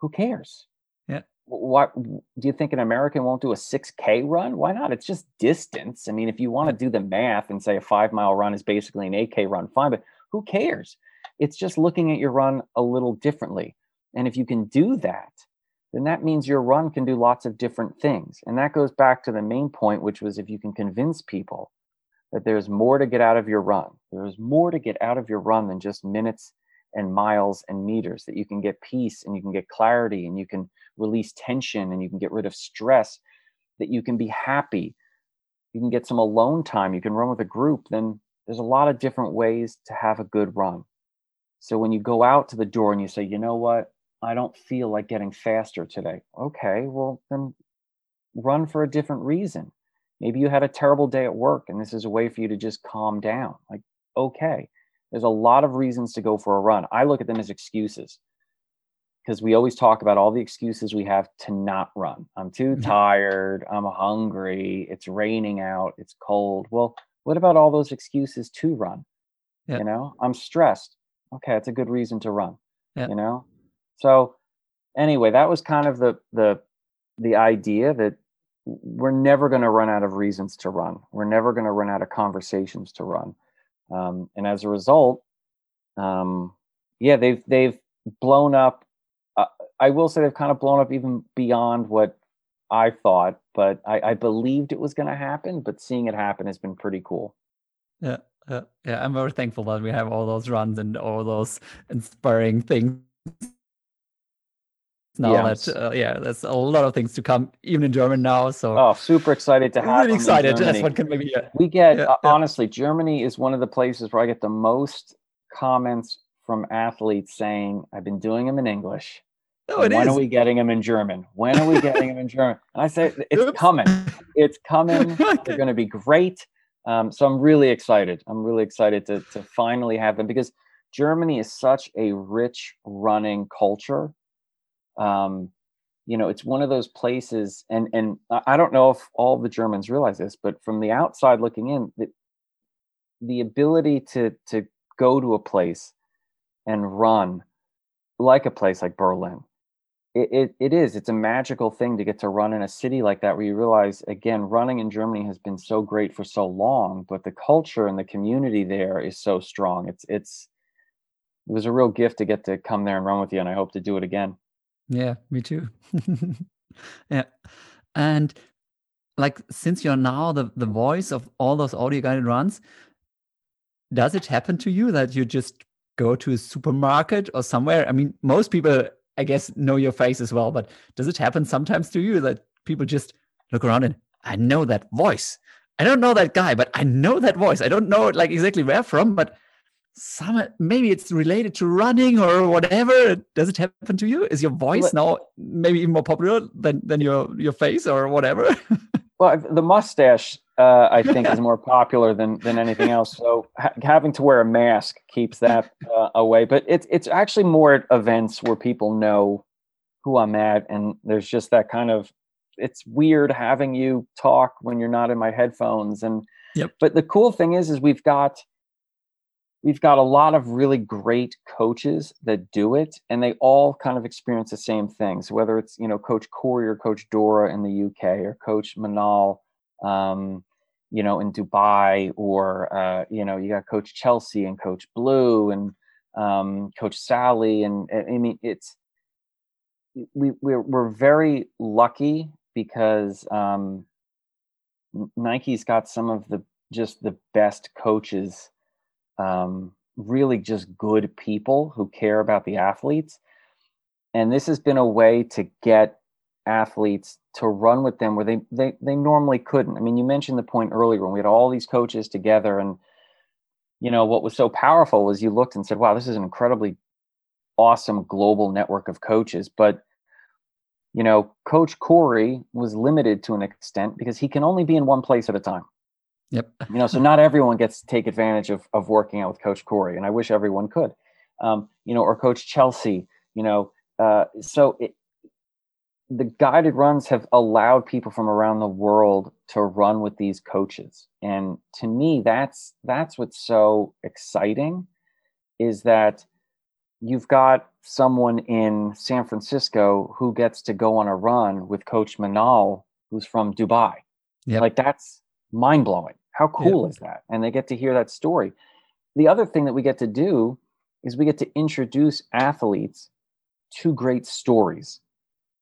Who cares? Yeah. What do you think an American won't do a 6K run? Why not? It's just distance. I mean, if you want to do the math and say a five mile run is basically an 8K run, fine, but who cares? It's just looking at your run a little differently. And if you can do that, then that means your run can do lots of different things. And that goes back to the main point, which was if you can convince people that there's more to get out of your run, there's more to get out of your run than just minutes and miles and meters, that you can get peace and you can get clarity and you can release tension and you can get rid of stress, that you can be happy, you can get some alone time, you can run with a group, then there's a lot of different ways to have a good run. So when you go out to the door and you say, you know what, I don't feel like getting faster today. Okay, well, then run for a different reason. Maybe you had a terrible day at work and this is a way for you to just calm down. Like, okay, there's a lot of reasons to go for a run. I look at them as excuses because we always talk about all the excuses we have to not run. I'm too mm-hmm. tired. I'm hungry. It's raining out. It's cold. Well, what about all those excuses to run? Yeah. You know, I'm stressed. Okay, it's a good reason to run. Yeah. You know, so anyway, that was kind of the the the idea that we're never going to run out of reasons to run. We're never going to run out of conversations to run. Um, and as a result, um, yeah, they've they've blown up I will say they've kind of blown up even beyond what I thought, but I, I believed it was going to happen. But seeing it happen has been pretty cool. Yeah, uh, yeah, I'm very thankful that we have all those runs and all those inspiring things. Now yes. that uh, yeah, there's a lot of things to come, even in German now. So oh, super excited to have. Really excited. That's what can maybe. Yeah. We get yeah, uh, yeah. honestly, Germany is one of the places where I get the most comments from athletes saying, "I've been doing them in English." No, it when is. are we getting them in German? When are we getting them in German? And I say, it's Oops. coming. It's coming. They're going to be great. Um, so I'm really excited. I'm really excited to, to finally have them because Germany is such a rich running culture. Um, you know, it's one of those places, and and I don't know if all the Germans realize this, but from the outside looking in, the, the ability to to go to a place and run like a place like Berlin it, it, it is it's a magical thing to get to run in a city like that where you realize again running in germany has been so great for so long but the culture and the community there is so strong. It's it's it was a real gift to get to come there and run with you and i hope to do it again yeah me too yeah and like since you're now the the voice of all those audio guided runs does it happen to you that you just go to a supermarket or somewhere? I mean, most people, I guess, know your face as well, but does it happen sometimes to you that people just look around and I know that voice? I don't know that guy, but I know that voice. I don't know like exactly where from, but some maybe it's related to running or whatever. Does it happen to you? Is your voice now maybe even more popular than than your your face or whatever? well, the mustache uh, I think is more popular than than anything else. So ha- having to wear a mask keeps that uh, away. But it's it's actually more at events where people know who I'm at, and there's just that kind of. It's weird having you talk when you're not in my headphones, and yep. But the cool thing is, is we've got we've got a lot of really great coaches that do it and they all kind of experience the same things whether it's you know coach corey or coach dora in the uk or coach manal um, you know in dubai or uh, you know you got coach chelsea and coach blue and um, coach sally and i mean it's we we're, we're very lucky because um, nike's got some of the just the best coaches um, really just good people who care about the athletes. And this has been a way to get athletes to run with them where they, they, they normally couldn't. I mean, you mentioned the point earlier when we had all these coaches together and, you know, what was so powerful was you looked and said, wow, this is an incredibly awesome global network of coaches. But, you know, Coach Corey was limited to an extent because he can only be in one place at a time. Yep. You know, so not everyone gets to take advantage of of working out with Coach Corey, and I wish everyone could. Um, you know, or Coach Chelsea. You know, uh, so it, the guided runs have allowed people from around the world to run with these coaches, and to me, that's that's what's so exciting, is that you've got someone in San Francisco who gets to go on a run with Coach Manal, who's from Dubai. Yeah, like that's mind blowing how cool yeah. is that? And they get to hear that story. The other thing that we get to do is we get to introduce athletes to great stories.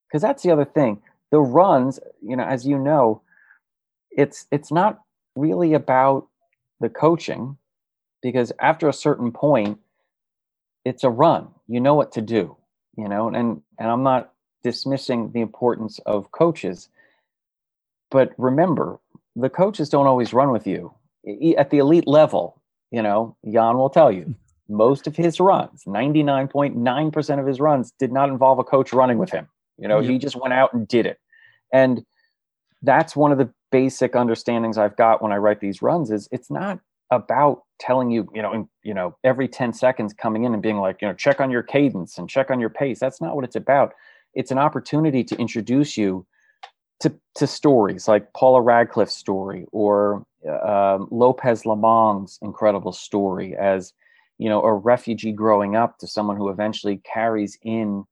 Because that's the other thing. The runs, you know, as you know, it's it's not really about the coaching because after a certain point it's a run. You know what to do, you know, and and I'm not dismissing the importance of coaches. But remember, the coaches don't always run with you at the elite level. You know, Jan will tell you most of his runs, 99.9% of his runs, did not involve a coach running with him. You know, he just went out and did it. And that's one of the basic understandings I've got when I write these runs is it's not about telling you, you know, in, you know, every 10 seconds coming in and being like, you know, check on your cadence and check on your pace. That's not what it's about. It's an opportunity to introduce you to, to stories like Paula Radcliffe's story or uh, Lopez Lomong's incredible story as you know a refugee growing up to someone who eventually carries in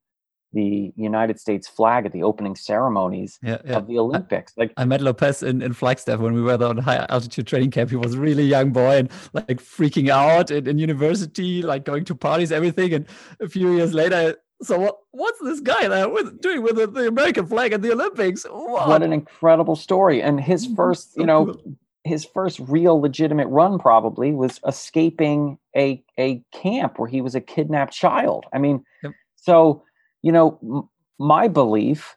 the United States flag at the opening ceremonies yeah, yeah. of the Olympics. Like I met Lopez in, in Flagstaff when we were there on high altitude training camp. He was a really young boy and like freaking out in, in university, like going to parties, everything. And a few years later, so what, what's this guy there with, doing with the, the, American flag at the Olympics? What? what an incredible story! And his mm-hmm. first, you know, his first real legitimate run probably was escaping a a camp where he was a kidnapped child. I mean, yep. so you know, m- my belief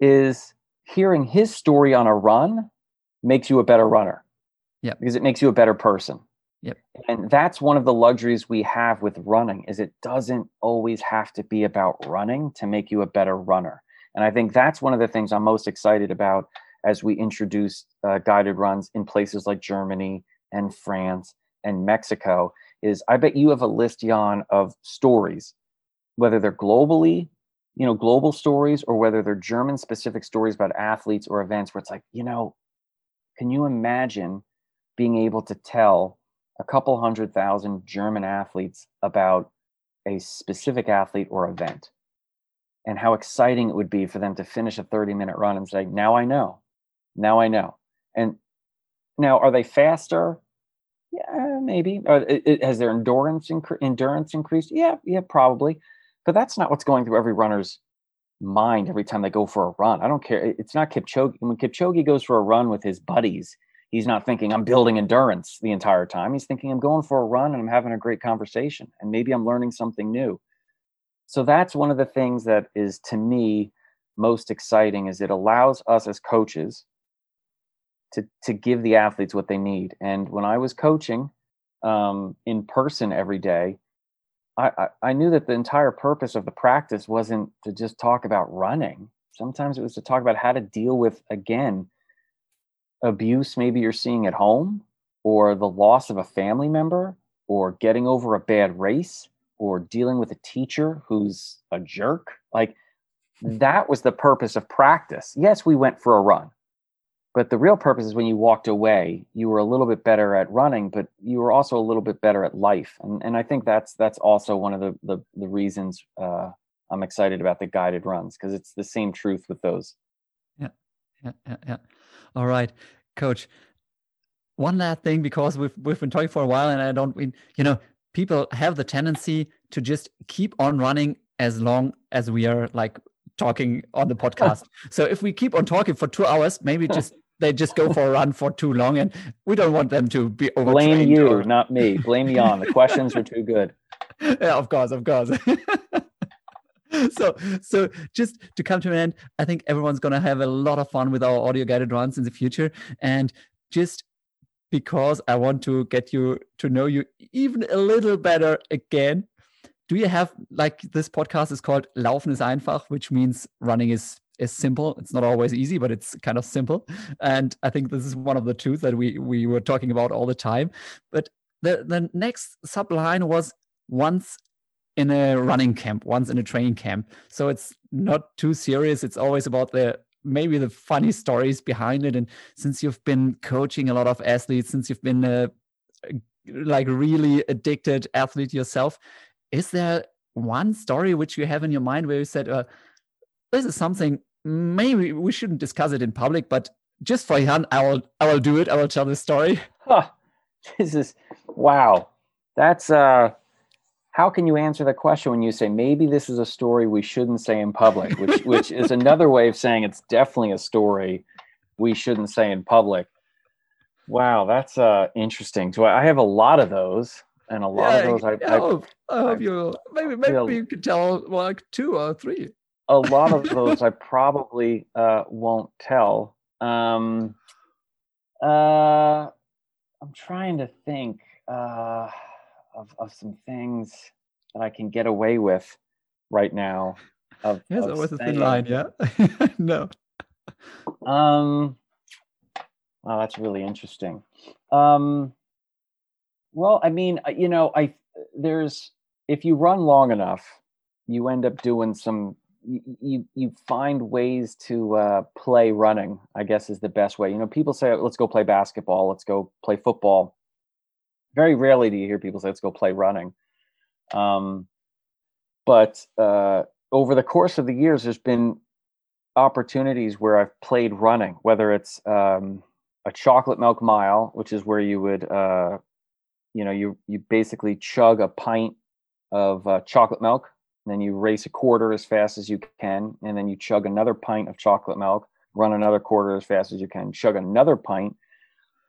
is hearing his story on a run makes you a better runner. Yeah, because it makes you a better person. Yep. And that's one of the luxuries we have with running is it doesn't always have to be about running to make you a better runner. And I think that's one of the things I'm most excited about as we introduce uh, guided runs in places like Germany and France and Mexico is I bet you have a list, Jan, of stories, whether they're globally, you know, global stories or whether they're German specific stories about athletes or events where it's like, you know, can you imagine being able to tell a couple hundred thousand German athletes about a specific athlete or event and how exciting it would be for them to finish a 30 minute run and say, now I know, now I know. And now, are they faster? Yeah, maybe. it, it, has their endurance inc- endurance increased? Yeah, yeah, probably. But that's not what's going through every runner's mind every time they go for a run. I don't care. It's not Kipchoge. When Kipchoge goes for a run with his buddies, he's not thinking I'm building endurance the entire time. He's thinking I'm going for a run and I'm having a great conversation and maybe I'm learning something new. So that's one of the things that is to me most exciting is it allows us as coaches to to give the athletes what they need. And when I was coaching um, in person every day, I, I, I knew that the entire purpose of the practice wasn't to just talk about running. Sometimes it was to talk about how to deal with again abuse maybe you're seeing at home or the loss of a family member or getting over a bad race or dealing with a teacher who's a jerk like that was the purpose of practice yes we went for a run but the real purpose is when you walked away, you were a little bit better at running, but you were also a little bit better at life. And, and I think that's that's also one of the the, the reasons uh, I'm excited about the guided runs because it's the same truth with those. Yeah, yeah, yeah, yeah. All right, Coach. One last thing because we've we've been talking for a while, and I don't mean you know people have the tendency to just keep on running as long as we are like talking on the podcast. so if we keep on talking for two hours, maybe just they just go for a run for too long, and we don't want them to be over. Blame you, or... not me. Blame me on the questions were too good. Yeah, of course, of course. so so just to come to an end i think everyone's going to have a lot of fun with our audio guided runs in the future and just because i want to get you to know you even a little better again do you have like this podcast is called laufen ist einfach which means running is is simple. It's not always easy, but it's kind of simple. And I think this is one of the truths that we we were talking about all the time. But the the next subline was once in a running camp, once in a training camp. So it's not too serious. It's always about the maybe the funny stories behind it. And since you've been coaching a lot of athletes, since you've been a like really addicted athlete yourself, is there one story which you have in your mind where you said, uh, this is something maybe we shouldn't discuss it in public, but just for Jan, I will I will do it. I will tell this story. Huh. This is wow. That's uh how can you answer that question when you say maybe this is a story we shouldn't say in public, which which is another way of saying it's definitely a story we shouldn't say in public. Wow, that's uh interesting. So I have a lot of those and a lot yeah, of those I, I, I, hope, I hope you maybe maybe you could tell like two or three a lot of those I probably uh, won't tell. Um, uh, I'm trying to think uh, of of some things that I can get away with right now. Of, yes, of always a thin line, yeah. no. Um. Oh, that's really interesting. Um. Well, I mean, uh, you know, I there's if you run long enough, you end up doing some you you find ways to uh, play running. I guess is the best way. You know, people say, "Let's go play basketball. Let's go play football." Very rarely do you hear people say, "Let's go play running." Um, but uh, over the course of the years, there's been opportunities where I've played running, whether it's um, a chocolate milk mile, which is where you would, uh, you know, you you basically chug a pint of uh, chocolate milk and then you race a quarter as fast as you can, and then you chug another pint of chocolate milk, run another quarter as fast as you can, chug another pint,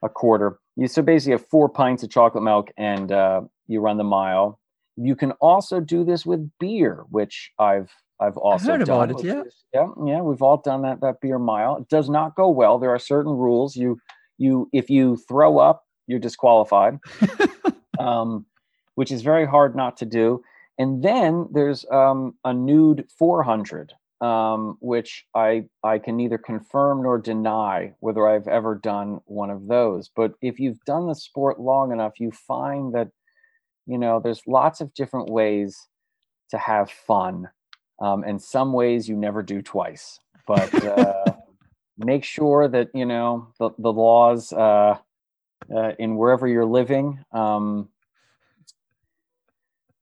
a quarter. You so basically have four pints of chocolate milk, and uh, you run the mile. You can also do this with beer, which I've I've also heard done. about it. Yeah, yeah, yeah. We've all done that that beer mile. It does not go well. There are certain rules. You you if you throw up, you're disqualified. um, which is very hard not to do. And then there's um, a nude 400, um, which I I can neither confirm nor deny whether I've ever done one of those. But if you've done the sport long enough, you find that you know there's lots of different ways to have fun, um, and some ways you never do twice. But uh, make sure that you know the the laws uh, uh, in wherever you're living. Um,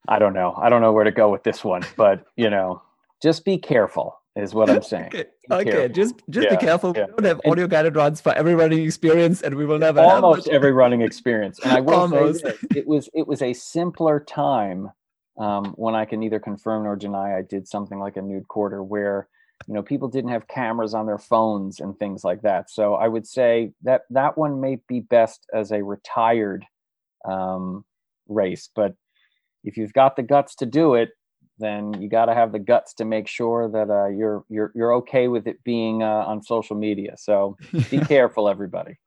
I don't know. I don't know where to go with this one, but you know, just be careful is what I'm saying. okay, okay. just just yeah, be careful. Yeah. We don't have audio guided runs for every running experience, and we will never almost every running experience. And I will almost. say this, it was it was a simpler time um, when I can neither confirm nor deny I did something like a nude quarter where you know people didn't have cameras on their phones and things like that so i would say that that one may be best as a retired um, race but if you've got the guts to do it then you got to have the guts to make sure that uh, you're you're you're okay with it being uh, on social media so be careful everybody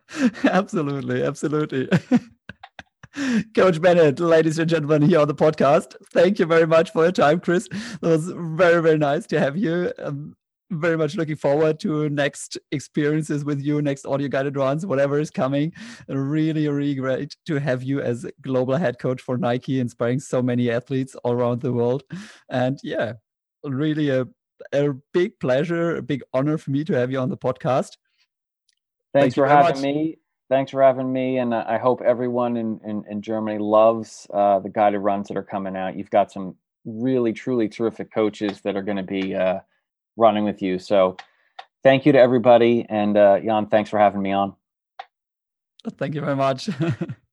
absolutely absolutely Coach Bennett, ladies and gentlemen, here on the podcast. Thank you very much for your time, Chris. It was very, very nice to have you. I'm very much looking forward to next experiences with you, next audio guided runs, whatever is coming. Really, really great to have you as global head coach for Nike, inspiring so many athletes all around the world. And yeah, really a, a big pleasure, a big honor for me to have you on the podcast. Thanks Thank for having much. me thanks for having me. And I hope everyone in, in, in Germany loves uh, the guided runs that are coming out. You've got some really, truly terrific coaches that are going to be uh, running with you. So thank you to everybody. And uh, Jan, thanks for having me on. Thank you very much.